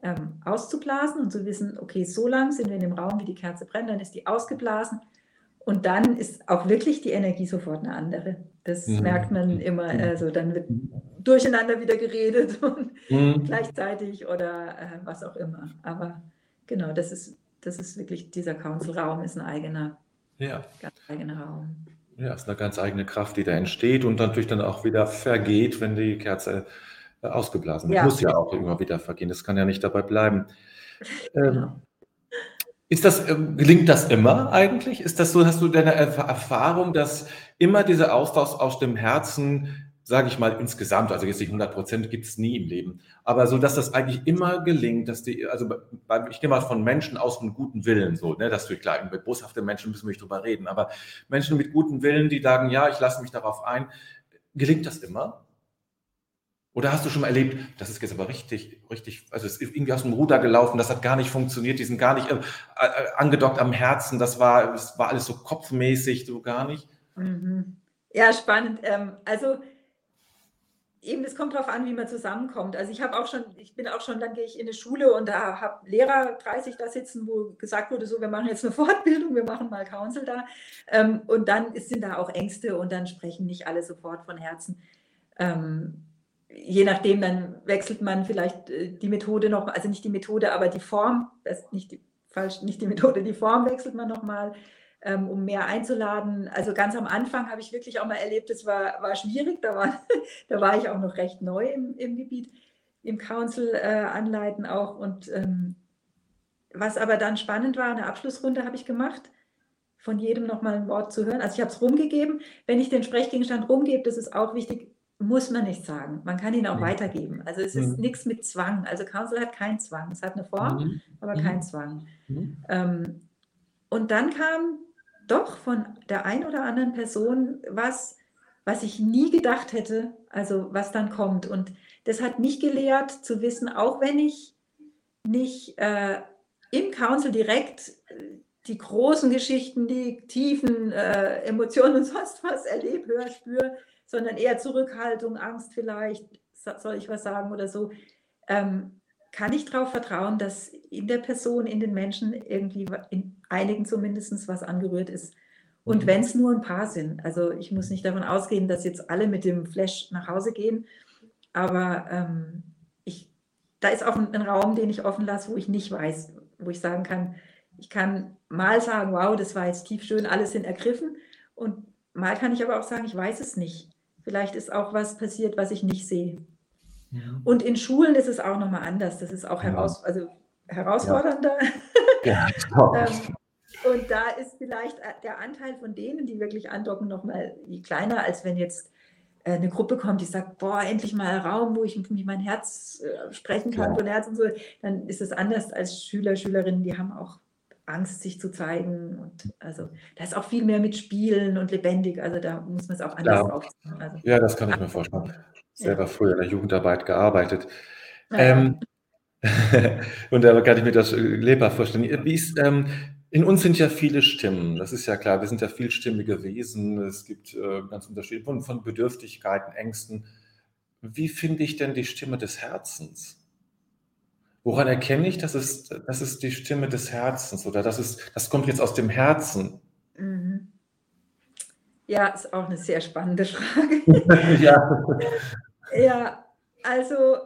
ähm, auszublasen und zu wissen, okay, so lang sind wir in dem Raum, wie die Kerze brennt, dann ist die ausgeblasen und dann ist auch wirklich die Energie sofort eine andere. Das mhm. merkt man immer, also dann wird durcheinander wieder geredet *laughs* und mhm. gleichzeitig oder äh, was auch immer. Aber genau, das ist, das ist wirklich, dieser Council-Raum ist ein eigener, ja. ganz eigener Raum. Ja, es ist eine ganz eigene Kraft, die da entsteht und natürlich dann auch wieder vergeht, wenn die Kerze äh, ausgeblasen wird. Ja. Muss ja auch immer wieder vergehen. Das kann ja nicht dabei bleiben. *laughs* Ähm, genau. ist das, ähm, gelingt das immer eigentlich? Ist das so, hast du deine Erfahrung, dass immer dieser Austausch aus dem Herzen, sage ich mal insgesamt, also jetzt nicht 100 Prozent gibt es nie im Leben, aber so, dass das eigentlich immer gelingt, dass die, also ich gehe mal von Menschen aus mit gutem Willen so, ne, dass du klar, mit boshaften Menschen müssen wir nicht drüber reden, aber Menschen mit gutem Willen, die sagen, ja, ich lasse mich darauf ein, gelingt das immer? Oder hast du schon mal erlebt, das ist jetzt aber richtig, richtig, also es ist irgendwie aus dem Ruder gelaufen, das hat gar nicht funktioniert, die sind gar nicht äh, äh, angedockt am Herzen, das war, das war alles so kopfmäßig, so gar nicht. Mhm. Ja, spannend. Ähm, also eben, es kommt darauf an, wie man zusammenkommt. Also ich habe auch schon, ich bin auch schon, dann gehe ich in eine Schule und da habe Lehrer 30 da sitzen, wo gesagt wurde, so, wir machen jetzt eine *laughs* Fortbildung, wir machen mal Council da. Ähm, und dann sind da auch Ängste und dann sprechen nicht alle sofort von Herzen. Ähm, je nachdem, dann wechselt man vielleicht äh, die Methode noch, also nicht die Methode, aber die Form, das ist nicht die, falsch, nicht die Methode, die Form wechselt man nochmal, ähm, um mehr einzuladen. Also ganz am Anfang habe ich wirklich auch mal erlebt, es war, war schwierig, da war, *laughs* da war ich auch noch recht neu im, im Gebiet. im Council äh, anleiten auch. Und ähm, was aber dann spannend war, eine Abschlussrunde habe ich gemacht, von jedem nochmal ein Wort zu hören. Also ich habe es rumgegeben. Wenn ich den Sprechgegenstand rumgebe, das ist auch wichtig, muss man nicht sagen. Man kann ihn auch mhm. weitergeben. Also es ist mhm. nichts mit Zwang. Also Council hat keinen Zwang. Es hat eine Form, mhm. aber keinen Zwang. Ähm, und dann kam doch von der ein oder anderen Person was, was ich nie gedacht hätte, also was dann kommt. Und das hat mich gelehrt zu wissen, auch wenn ich nicht äh, im Council direkt äh, die großen Geschichten, die tiefen äh, Emotionen und sonst was erlebe, höre, spüre, sondern eher Zurückhaltung, Angst vielleicht, soll ich was sagen oder so, ähm, kann ich darauf vertrauen, dass in der Person, in den Menschen irgendwie, in einigen zumindest, was angerührt ist. Und mhm. wenn es nur ein paar sind, also ich muss nicht davon ausgehen, dass jetzt alle mit dem Flash nach Hause gehen, aber ähm, ich, da ist auch ein, ein Raum, den ich offen lasse, wo ich nicht weiß, wo ich sagen kann, ich kann mal sagen, wow, das war jetzt tief schön, alles sind ergriffen. Und mal kann ich aber auch sagen, ich weiß es nicht. Vielleicht ist auch was passiert, was ich nicht sehe. Ja. Und in Schulen ist es auch nochmal anders. Das ist auch ja. heraus, also herausfordernder. Ja. *laughs* ähm, und da ist vielleicht der Anteil von denen, die wirklich andocken, nochmal kleiner, als wenn jetzt äh, eine Gruppe kommt, die sagt, boah, endlich mal ein Raum, wo ich mit mein Herz äh, sprechen kann, von Herz und so, dann ist es anders als Schüler, Schülerinnen, die haben auch Angst, sich zu zeigen. Und also da ist auch viel mehr mit Spielen und lebendig. Also da muss man es auch anders ja. aufziehen. Also, ja, das kann ich mir vorstellen. Selber ja. früher in der Jugendarbeit gearbeitet. Ja. Ähm, *laughs* und da kann ich mir das äh, lebhaft vorstellen. Wie ist, ähm, in uns sind ja viele Stimmen, das ist ja klar, wir sind ja vielstimmige Wesen, es gibt äh, ganz unterschiedliche von, von Bedürftigkeiten, Ängsten. Wie finde ich denn die Stimme des Herzens? Woran erkenne ich, dass es, das ist die Stimme des Herzens oder das, ist, das kommt jetzt aus dem Herzen? Mhm. Ja, ist auch eine sehr spannende Frage. *laughs* ja. *laughs* ja, also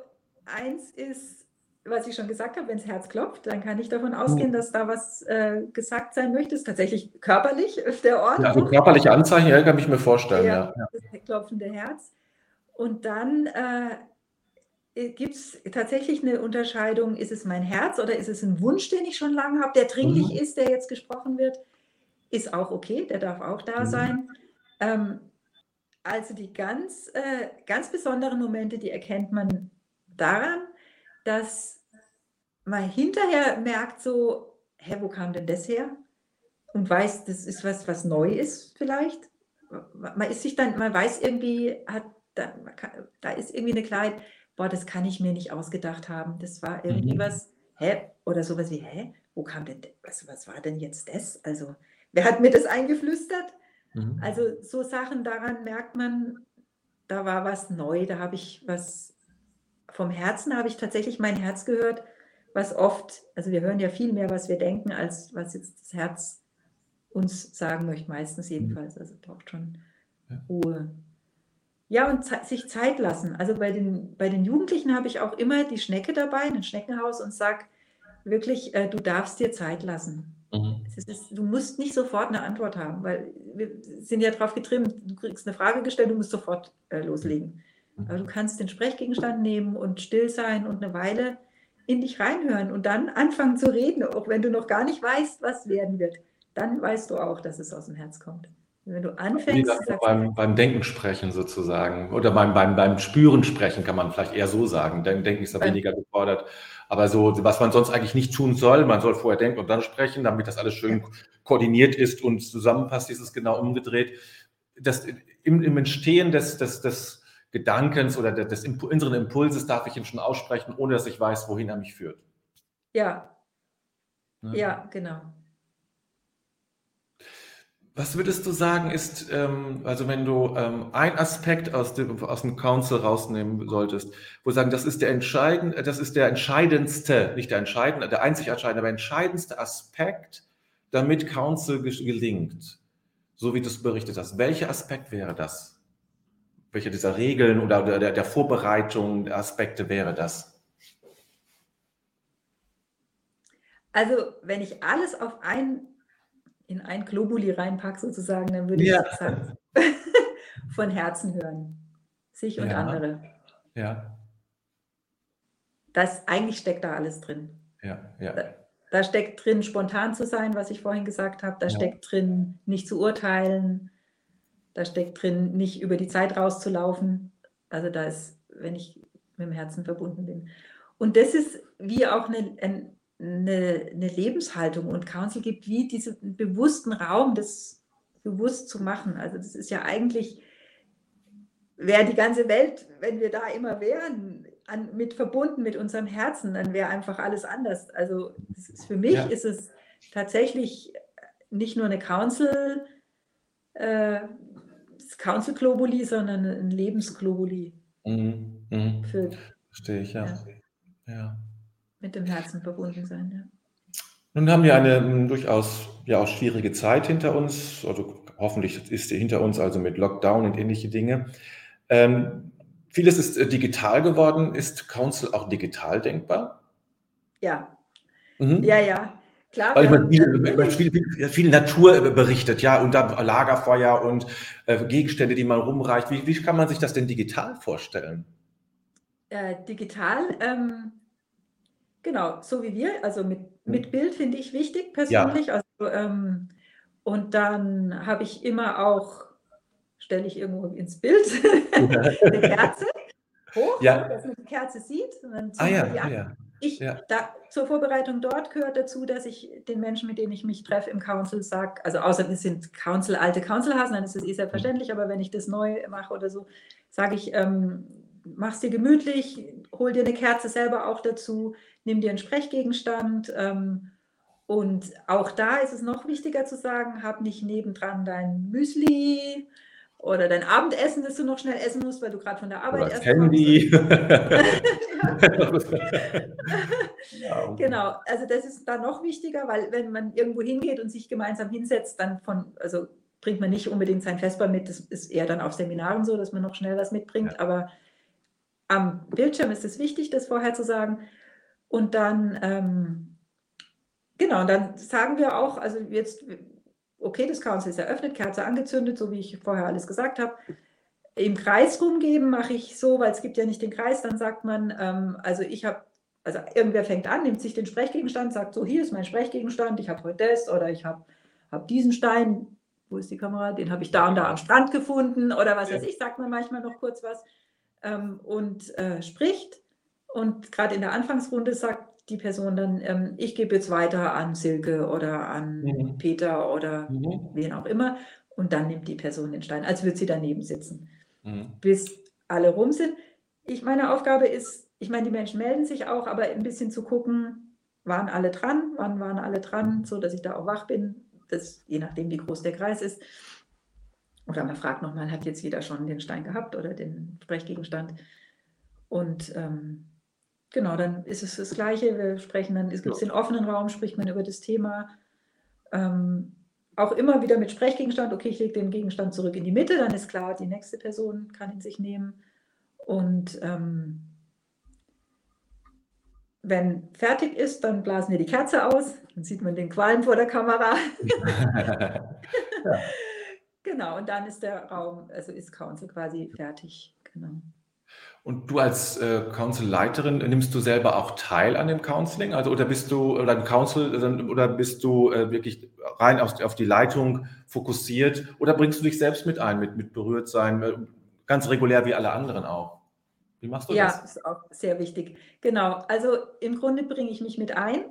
eins ist, was ich schon gesagt habe, wenn das Herz klopft, dann kann ich davon ausgehen, mhm. dass da was äh, gesagt sein möchte. Ist tatsächlich körperlich der Ort. Ja, also körperliche Anzeichen, ja, kann ich mir vorstellen. Ja, ja. das klopfende Herz. Und dann äh, äh, gibt es tatsächlich eine Unterscheidung, ist es mein Herz oder ist es ein Wunsch, den ich schon lange habe, der dringlich mhm. ist, der jetzt gesprochen wird? Ist auch okay, der darf auch da mhm. sein. Ähm, also die ganz, äh, ganz besonderen Momente, die erkennt man daran, dass man hinterher merkt so, hä, wo kam denn das her? Und weiß, das ist was, was neu ist vielleicht. Man ist sich dann, man weiß irgendwie, hat, da, da ist irgendwie eine Klarheit, boah, das kann ich mir nicht ausgedacht haben. Das war irgendwie mhm. was, hä? Oder sowas wie, hä? Wo kam denn, was, was war denn jetzt das? Also, wer hat mir das eingeflüstert? Mhm. Also, so Sachen, daran merkt man, da war was neu, da habe ich was, vom Herzen habe ich tatsächlich mein Herz gehört, was oft, also wir hören ja viel mehr, was wir denken, als was jetzt das Herz uns sagen möchte, meistens mhm. jedenfalls. Also braucht schon Ruhe. Ja, und sich Zeit lassen. Also bei den, bei den Jugendlichen habe ich auch immer die Schnecke dabei, ein Schneckenhaus und sage wirklich, äh, du darfst dir Zeit lassen. Mhm. Ist, du musst nicht sofort eine Antwort haben, weil wir sind ja darauf getrimmt, du kriegst eine Frage gestellt, du musst sofort äh, loslegen. Mhm. Aber du kannst den Sprechgegenstand nehmen und still sein und eine Weile in dich reinhören und dann anfangen zu reden, auch wenn du noch gar nicht weißt, was werden wird. Dann weißt du auch, dass es aus dem Herz kommt. Wenn du anfängst. Beim, beim, Denken sprechen sozusagen. Oder beim, beim, beim Spüren sprechen kann man vielleicht eher so sagen. Denken ist da weniger gefordert. Aber so, was man sonst eigentlich nicht tun soll, man soll vorher denken und dann sprechen, damit das alles schön koordiniert ist und zusammenpasst, ist es genau umgedreht. Das, im, im Entstehen des, des, des Gedankens oder des inneren Impulses darf ich ihn schon aussprechen, ohne dass ich weiß, wohin er mich führt. Ja. Ja, ja genau. Was würdest du sagen, ist, ähm, also wenn du ähm, ein Aspekt aus dem, aus dem Council rausnehmen solltest, wo sagen, das ist der entscheidend, das ist der entscheidendste, nicht der entscheidende, der einzig entscheidende, aber entscheidendste Aspekt, damit Council gelingt, so wie du es berichtet hast. Welcher Aspekt wäre das? Welche dieser Regeln oder der, der Vorbereitung, der Aspekte wäre das? Also, wenn ich alles auf ein in ein Globuli reinpacke sozusagen, dann würde ja. ich sagen, *laughs* von Herzen hören. Sich und ja. andere. Ja. das eigentlich steckt da alles drin. Ja, ja. Da, da steckt drin, spontan zu sein, was ich vorhin gesagt habe. Da ja. steckt drin, nicht zu urteilen. Da steckt drin, nicht über die Zeit rauszulaufen. Also da ist, wenn ich mit dem Herzen verbunden bin. Und das ist wie auch eine, eine, eine Lebenshaltung. Und Council gibt wie diesen bewussten Raum, das bewusst zu machen. Also das ist ja eigentlich, wäre die ganze Welt, wenn wir da immer wären, an, mit verbunden mit unserem Herzen, dann wäre einfach alles anders. Also ist, für mich ja. ist es tatsächlich nicht nur eine Council, äh, Council Globuli, sondern ein Lebensglobuli. Mhm. Mhm. Verstehe ich, ja. ja. ja. Mit dem Herzen verbunden sein, ja. Nun haben wir eine m, durchaus ja auch schwierige Zeit hinter uns, also hoffentlich ist sie hinter uns, also mit Lockdown und ähnliche Dinge. Ähm, vieles ist äh, digital geworden. Ist Council auch digital denkbar? Ja. Mhm. Ja, ja. Klar, Weil man viel, viel, viel, Natur berichtet, ja, und dann Lagerfeuer und äh, Gegenstände, die man rumreicht. Wie, wie, kann man sich das denn digital vorstellen? Äh, digital, ähm, genau, so wie wir, also mit, mit Bild finde ich wichtig persönlich. Ja. Also, ähm, und dann habe ich immer auch, stelle ich irgendwo ins Bild, *laughs* eine Kerze hoch, ja. dass man die Kerze sieht. Und dann ah, ja, ah, ja. Ich, ja. da, zur Vorbereitung dort gehört dazu, dass ich den Menschen, mit denen ich mich treffe im Council, sage, also außer es sind Council, alte Councilhasen, dann ist es eh selbstverständlich, mhm. aber wenn ich das neu mache oder so, sage ich, ähm, mach's dir gemütlich, hol dir eine Kerze selber auch dazu, nimm dir einen Sprechgegenstand. Ähm, und auch da ist es noch wichtiger zu sagen, hab nicht nebendran dein Müsli oder dein Abendessen, das du noch schnell essen musst, weil du gerade von der Arbeit oder erst Handy. *laughs* *laughs* ja. genau, also das ist da noch wichtiger, weil wenn man irgendwo hingeht und sich gemeinsam hinsetzt, dann von, also bringt man nicht unbedingt sein Vesper mit. Das ist eher dann auf Seminaren so, dass man noch schnell was mitbringt. Ja. Aber am Bildschirm ist es wichtig, das vorher zu sagen. Und dann, ähm, genau, dann sagen wir auch, also jetzt okay, das Council ist eröffnet, Kerze angezündet, so wie ich vorher alles gesagt habe. Im Kreis rumgeben mache ich so, weil es gibt ja nicht den Kreis, dann sagt man, ähm, also ich habe, also irgendwer fängt an, nimmt sich den Sprechgegenstand, sagt so, hier ist mein Sprechgegenstand, ich habe heute das oder ich habe hab diesen Stein, wo ist die Kamera, den habe ich da und da am Strand gefunden oder was weiß ich, sagt man manchmal noch kurz was ähm, und äh, spricht. Und gerade in der Anfangsrunde sagt die Person dann, ähm, ich gebe jetzt weiter an Silke oder an mhm. Peter oder mhm. wen auch immer. Und dann nimmt die Person den Stein, als würde sie daneben sitzen, mhm. bis alle rum sind. Ich, meine Aufgabe ist, ich meine, die Menschen melden sich auch, aber ein bisschen zu gucken, waren alle dran, wann waren alle dran, mhm. so dass ich da auch wach bin, das, je nachdem, wie groß der Kreis ist. Oder man fragt nochmal, hat jetzt jeder schon den Stein gehabt oder den Sprechgegenstand? Und ähm, Genau, dann ist es das Gleiche. Wir sprechen dann, es gibt ja. den offenen Raum, spricht man über das Thema. Ähm, auch immer wieder mit Sprechgegenstand. Okay, ich lege den Gegenstand zurück in die Mitte, dann ist klar, die nächste Person kann ihn sich nehmen. Und ähm, wenn fertig ist, dann blasen wir die Kerze aus. Dann sieht man den Qualm vor der Kamera. *laughs* ja. *laughs* Genau, und dann ist der Raum, also ist Council quasi fertig. Genau. Und du als äh, Council-Leiterin, nimmst du selber auch teil an dem Counseling? Also oder bist du oder im Council oder bist du äh, wirklich rein auf, auf, die Leitung fokussiert oder bringst du dich selbst mit ein, mit, mit berührt sein, äh, ganz regulär wie alle anderen auch? Wie machst du ja, das? Ja, ist auch sehr wichtig. Genau. Also im Grunde bringe ich mich mit ein.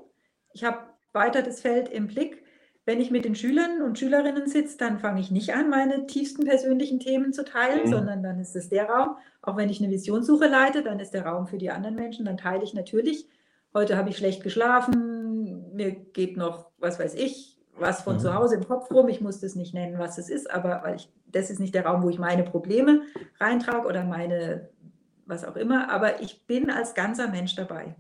Ich habe weiter das Feld im Blick. Wenn ich mit den Schülern und Schülerinnen sitze, dann fange ich nicht an, meine tiefsten persönlichen Themen zu teilen, mhm. sondern dann ist es der Raum. Auch wenn ich eine Visionssuche leite, dann ist der Raum für die anderen Menschen. Dann teile ich natürlich. Heute habe ich schlecht geschlafen, mir geht noch, was weiß ich, was von mhm. zu Hause im Kopf rum. Ich muss das nicht nennen, was es ist, aber weil ich, das ist nicht der Raum, wo ich meine Probleme reintrage oder meine, was auch immer. Aber ich bin als ganzer Mensch dabei.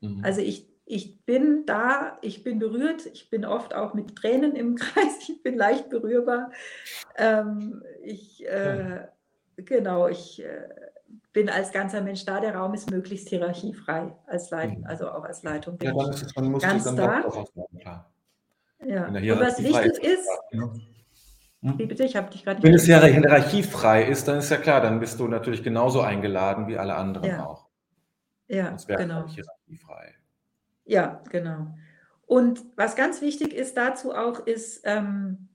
Mhm. Also ich ich bin da, ich bin berührt, ich bin oft auch mit Tränen im *laughs* Kreis, ich bin leicht berührbar. Ähm, ich, äh, genau, ich äh, bin als ganzer Mensch da, der Raum ist möglichst hierarchiefrei, als Leitung, mhm. also auch als Leitung ja, ich man muss ganz da. Klar. Ja. Und was wichtig ist, ja. Hm? Wie bitte? Ich habe dich gerade Wenn es ja hierarchiefrei ist, dann ist ja klar, dann bist du natürlich genauso eingeladen wie alle anderen ja. auch. Ja, genau. hierarchiefrei. Ja, genau. Und was ganz wichtig ist dazu auch, ist, ähm,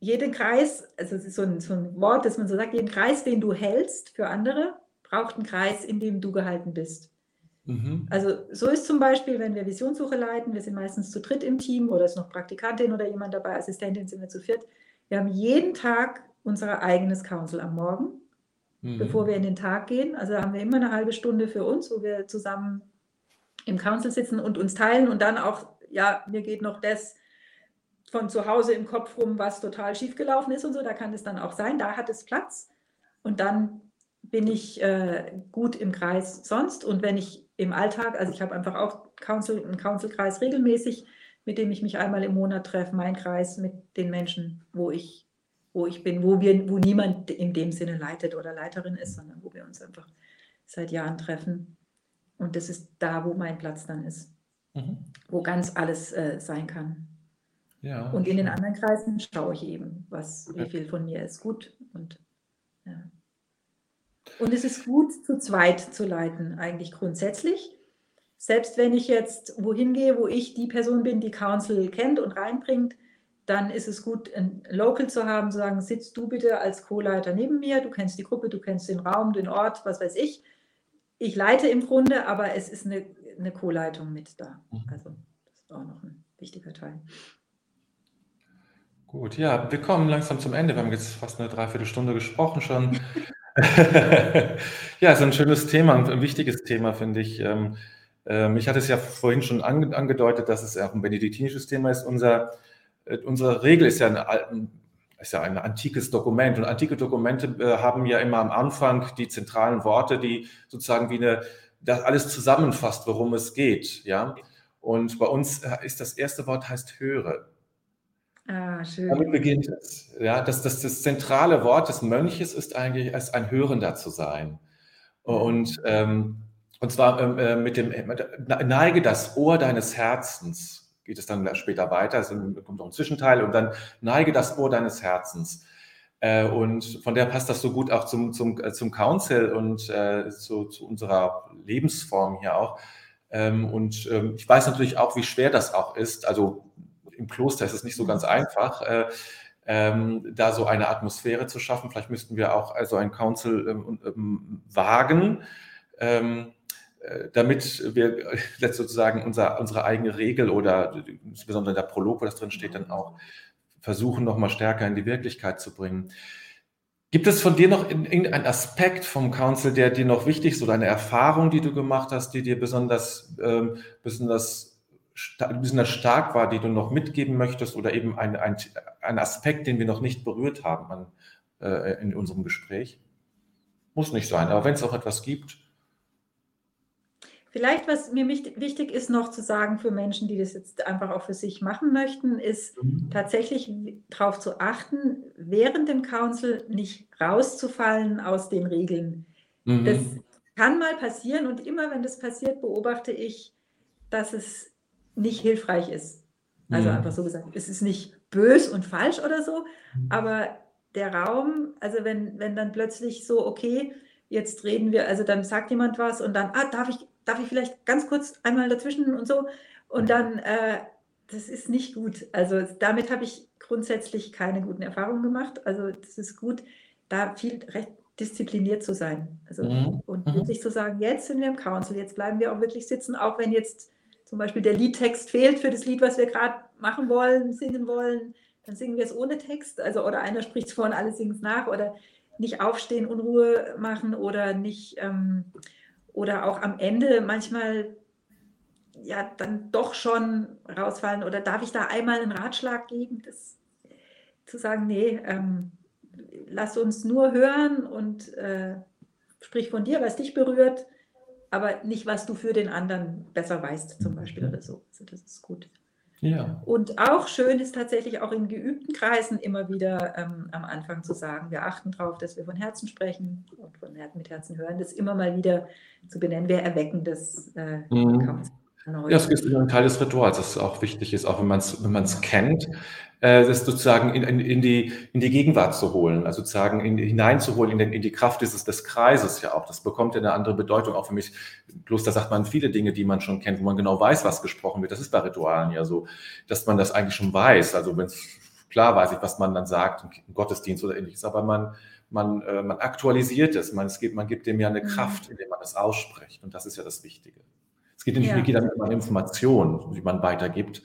jeden Kreis, also es ist so ein, so ein Wort, dass man so sagt, jeden Kreis, den du hältst für andere, braucht einen Kreis, in dem du gehalten bist. Mhm. Also so ist zum Beispiel, wenn wir Visionssuche leiten, wir sind meistens zu dritt im Team oder ist noch Praktikantin oder jemand dabei, Assistentin sind wir zu viert. Wir haben jeden Tag unser eigenes Council am Morgen, mhm. bevor wir in den Tag gehen. Also haben wir immer eine halbe Stunde für uns, wo wir zusammen im Council sitzen und uns teilen und dann auch, ja, mir geht noch das von zu Hause im Kopf rum, was total schief gelaufen ist und so, da kann es dann auch sein, da hat es Platz. Und dann bin ich äh, gut im Kreis sonst. Und wenn ich im Alltag, also ich habe einfach auch Council, einen Councilkreis regelmäßig, mit dem ich mich einmal im Monat treffe, mein Kreis mit den Menschen, wo ich, wo ich bin, wo wir, wo niemand in dem Sinne leitet oder Leiterin ist, sondern wo wir uns einfach seit Jahren treffen. Und das ist da, wo mein Platz dann ist, mhm. wo ganz alles äh, sein kann. Ja, und in den anderen Kreisen schaue ich eben, was, okay. wie viel von mir ist gut. Und, ja. und es ist gut, zu zweit zu leiten, eigentlich grundsätzlich. Selbst wenn ich jetzt wohin gehe, wo ich die Person bin, die Council kennt und reinbringt, dann ist es gut, ein Local zu haben, zu sagen, sitzt du bitte als Co-Leiter neben mir, du kennst die Gruppe, du kennst den Raum, den Ort, was weiß ich ich leite im Grunde, aber es ist eine, eine Co-Leitung mit da. Mhm. Also das ist auch noch ein wichtiger Teil. Gut, ja, wir kommen langsam zum Ende. Wir haben jetzt fast eine Dreiviertelstunde gesprochen schon. *laughs* ja, so ein schönes Thema, ein wichtiges Thema, finde ich. Ähm, ähm, ich hatte es ja vorhin schon angedeutet, dass es auch ein benediktinisches Thema ist. Unser, äh, unsere Regel ist ja ein, ist ja ein antikes Dokument und antike Dokumente äh, haben ja immer am Anfang die zentralen Worte, die sozusagen wie eine, das alles zusammenfasst, worum es geht, ja. Und bei uns äh, ist das erste Wort heißt höre. Ah, schön. Damit beginnt es. Ja, das, das, das zentrale Wort des Mönches ist eigentlich als ein Hörender zu sein. Und, ähm, und zwar ähm, äh, mit dem, neige das Ohr deines Herzens geht es dann später weiter, es kommt noch ein Zwischenteil und dann neige das Ohr deines Herzens. Äh, und von der passt das so gut auch zum, zum, äh, zum Council und äh, zu, zu, unserer Lebensform hier auch. Ähm, und ähm, ich weiß natürlich auch, wie schwer das auch ist. Also im Kloster ist es nicht so ganz einfach, äh, ähm, da so eine Atmosphäre zu schaffen. Vielleicht müssten wir auch also ein Council ähm, ähm, wagen. Äh, damit wir sozusagen unser, unsere eigene Regel oder insbesondere der Prolog, wo das drin steht, dann auch versuchen, nochmal stärker in die Wirklichkeit zu bringen. Gibt es von dir noch irgendeinen Aspekt vom Council, der dir noch wichtig ist oder eine Erfahrung, die du gemacht hast, die dir besonders, ähm, besonders, besonders stark war, die du noch mitgeben möchtest oder eben ein, ein, ein Aspekt, den wir noch nicht berührt haben an, äh, in unserem Gespräch? Muss nicht sein, aber wenn es auch etwas gibt, Vielleicht, was mir wichtig ist noch zu sagen für Menschen, die das jetzt einfach auch für sich machen möchten, ist mhm. tatsächlich darauf zu achten, während dem Council nicht rauszufallen aus den Regeln. Mhm. Das kann mal passieren und immer wenn das passiert, beobachte ich, dass es nicht hilfreich ist. Also mhm. einfach so gesagt, es ist nicht bös und falsch oder so, mhm. aber der Raum, also wenn, wenn dann plötzlich so, okay, jetzt reden wir, also dann sagt jemand was und dann, ah, darf ich, darf ich vielleicht ganz kurz einmal dazwischen und so. Und dann, äh, das ist nicht gut. Also damit habe ich grundsätzlich keine guten Erfahrungen gemacht. Also das ist gut, da viel recht diszipliniert zu sein. Also mhm. und mhm. wirklich zu sagen, jetzt sind wir im Council, jetzt bleiben wir auch wirklich sitzen, auch wenn jetzt zum Beispiel der Liedtext fehlt für das Lied, was wir gerade machen wollen, singen wollen, dann singen wir es ohne Text. Also oder einer spricht es vor und alle singen es nach oder nicht aufstehen, Unruhe machen oder nicht ähm, oder auch am Ende manchmal ja dann doch schon rausfallen oder darf ich da einmal einen Ratschlag geben, das, zu sagen, nee, ähm, lass uns nur hören und äh, sprich von dir, was dich berührt, aber nicht, was du für den anderen besser weißt, zum Beispiel oder so. Also das ist gut. Ja. Und auch schön ist tatsächlich auch in geübten Kreisen immer wieder ähm, am Anfang zu sagen, wir achten darauf, dass wir von Herzen sprechen und von Herzen mit Herzen hören, das immer mal wieder zu benennen. Wir erwecken das äh, mhm. Ja, es ist ein Teil des Rituals, das auch wichtig ist, auch wenn man es wenn man's kennt, äh, das sozusagen in, in, in, die, in die Gegenwart zu holen, also sozusagen in, hineinzuholen in, den, in die Kraft dieses, des Kreises ja auch. Das bekommt ja eine andere Bedeutung, auch für mich. Bloß da sagt man viele Dinge, die man schon kennt, wo man genau weiß, was gesprochen wird. Das ist bei Ritualen ja so, dass man das eigentlich schon weiß. Also wenn es klar weiß ich, was man dann sagt im Gottesdienst oder ähnliches, aber man, man, äh, man aktualisiert es, man, es gibt, man gibt dem ja eine mhm. Kraft, indem man es ausspricht. Und das ist ja das Wichtige. Es geht nicht ja. wirklich um Informationen, die man weitergibt,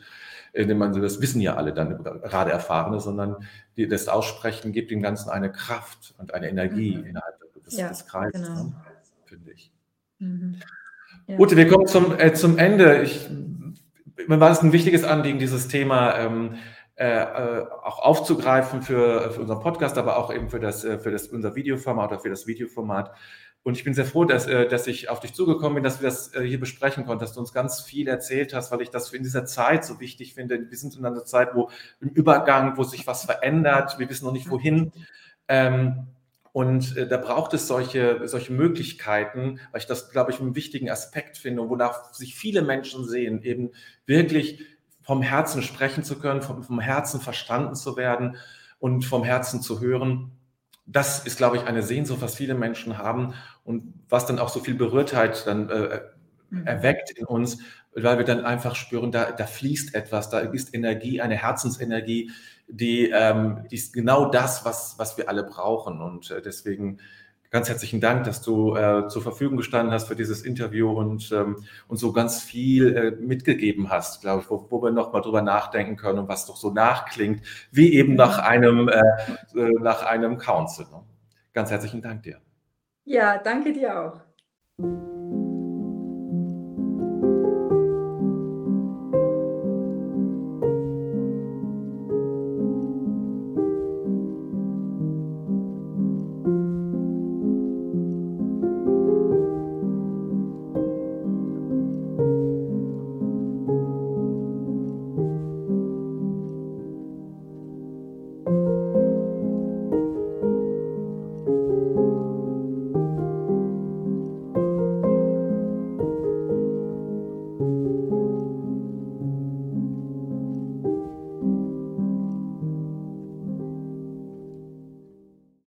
indem man, das wissen ja alle dann, gerade Erfahrene, sondern die, das Aussprechen gibt dem Ganzen eine Kraft und eine Energie mhm. innerhalb des, ja, des Kreises, genau. ne, finde ich. Mhm. Ja. Ute, wir kommen zum, äh, zum Ende. Ich, mir war es ein wichtiges Anliegen, dieses Thema ähm, äh, äh auch aufzugreifen für, für unseren Podcast, aber auch eben für das, äh, für das unser Videoformat oder für das Videoformat. Und ich bin sehr froh, dass, äh, dass ich auf dich zugekommen bin, dass wir das äh, hier besprechen konnten, dass du uns ganz viel erzählt hast, weil ich das in dieser Zeit so wichtig finde. Wir sind in einer Zeit, wo im Übergang, wo sich was verändert, wir wissen noch nicht wohin. Ähm, und äh, da braucht es solche, solche Möglichkeiten, weil ich das, glaube ich, einen wichtigen Aspekt finde, wonach sich viele Menschen sehen, eben wirklich vom Herzen sprechen zu können, vom, vom Herzen verstanden zu werden und vom Herzen zu hören das ist, glaube ich, eine Sehnsucht, was viele Menschen haben und was dann auch so viel Berührtheit dann äh, mhm. erweckt in uns, weil wir dann einfach spüren, da, da fließt etwas, da ist Energie, eine Herzensenergie, die, ähm, die ist genau das, was, was wir alle brauchen. Und äh, deswegen ganz herzlichen Dank, dass du äh, zur Verfügung gestanden hast für dieses Interview und, ähm, und so ganz viel äh, mitgegeben hast, glaube ich, wo, wo wir nochmal drüber nachdenken können und was doch so nachklingt, wie eben nach einem, äh, äh, nach einem Council. Ne? Ganz herzlichen Dank dir. Ja, danke dir auch.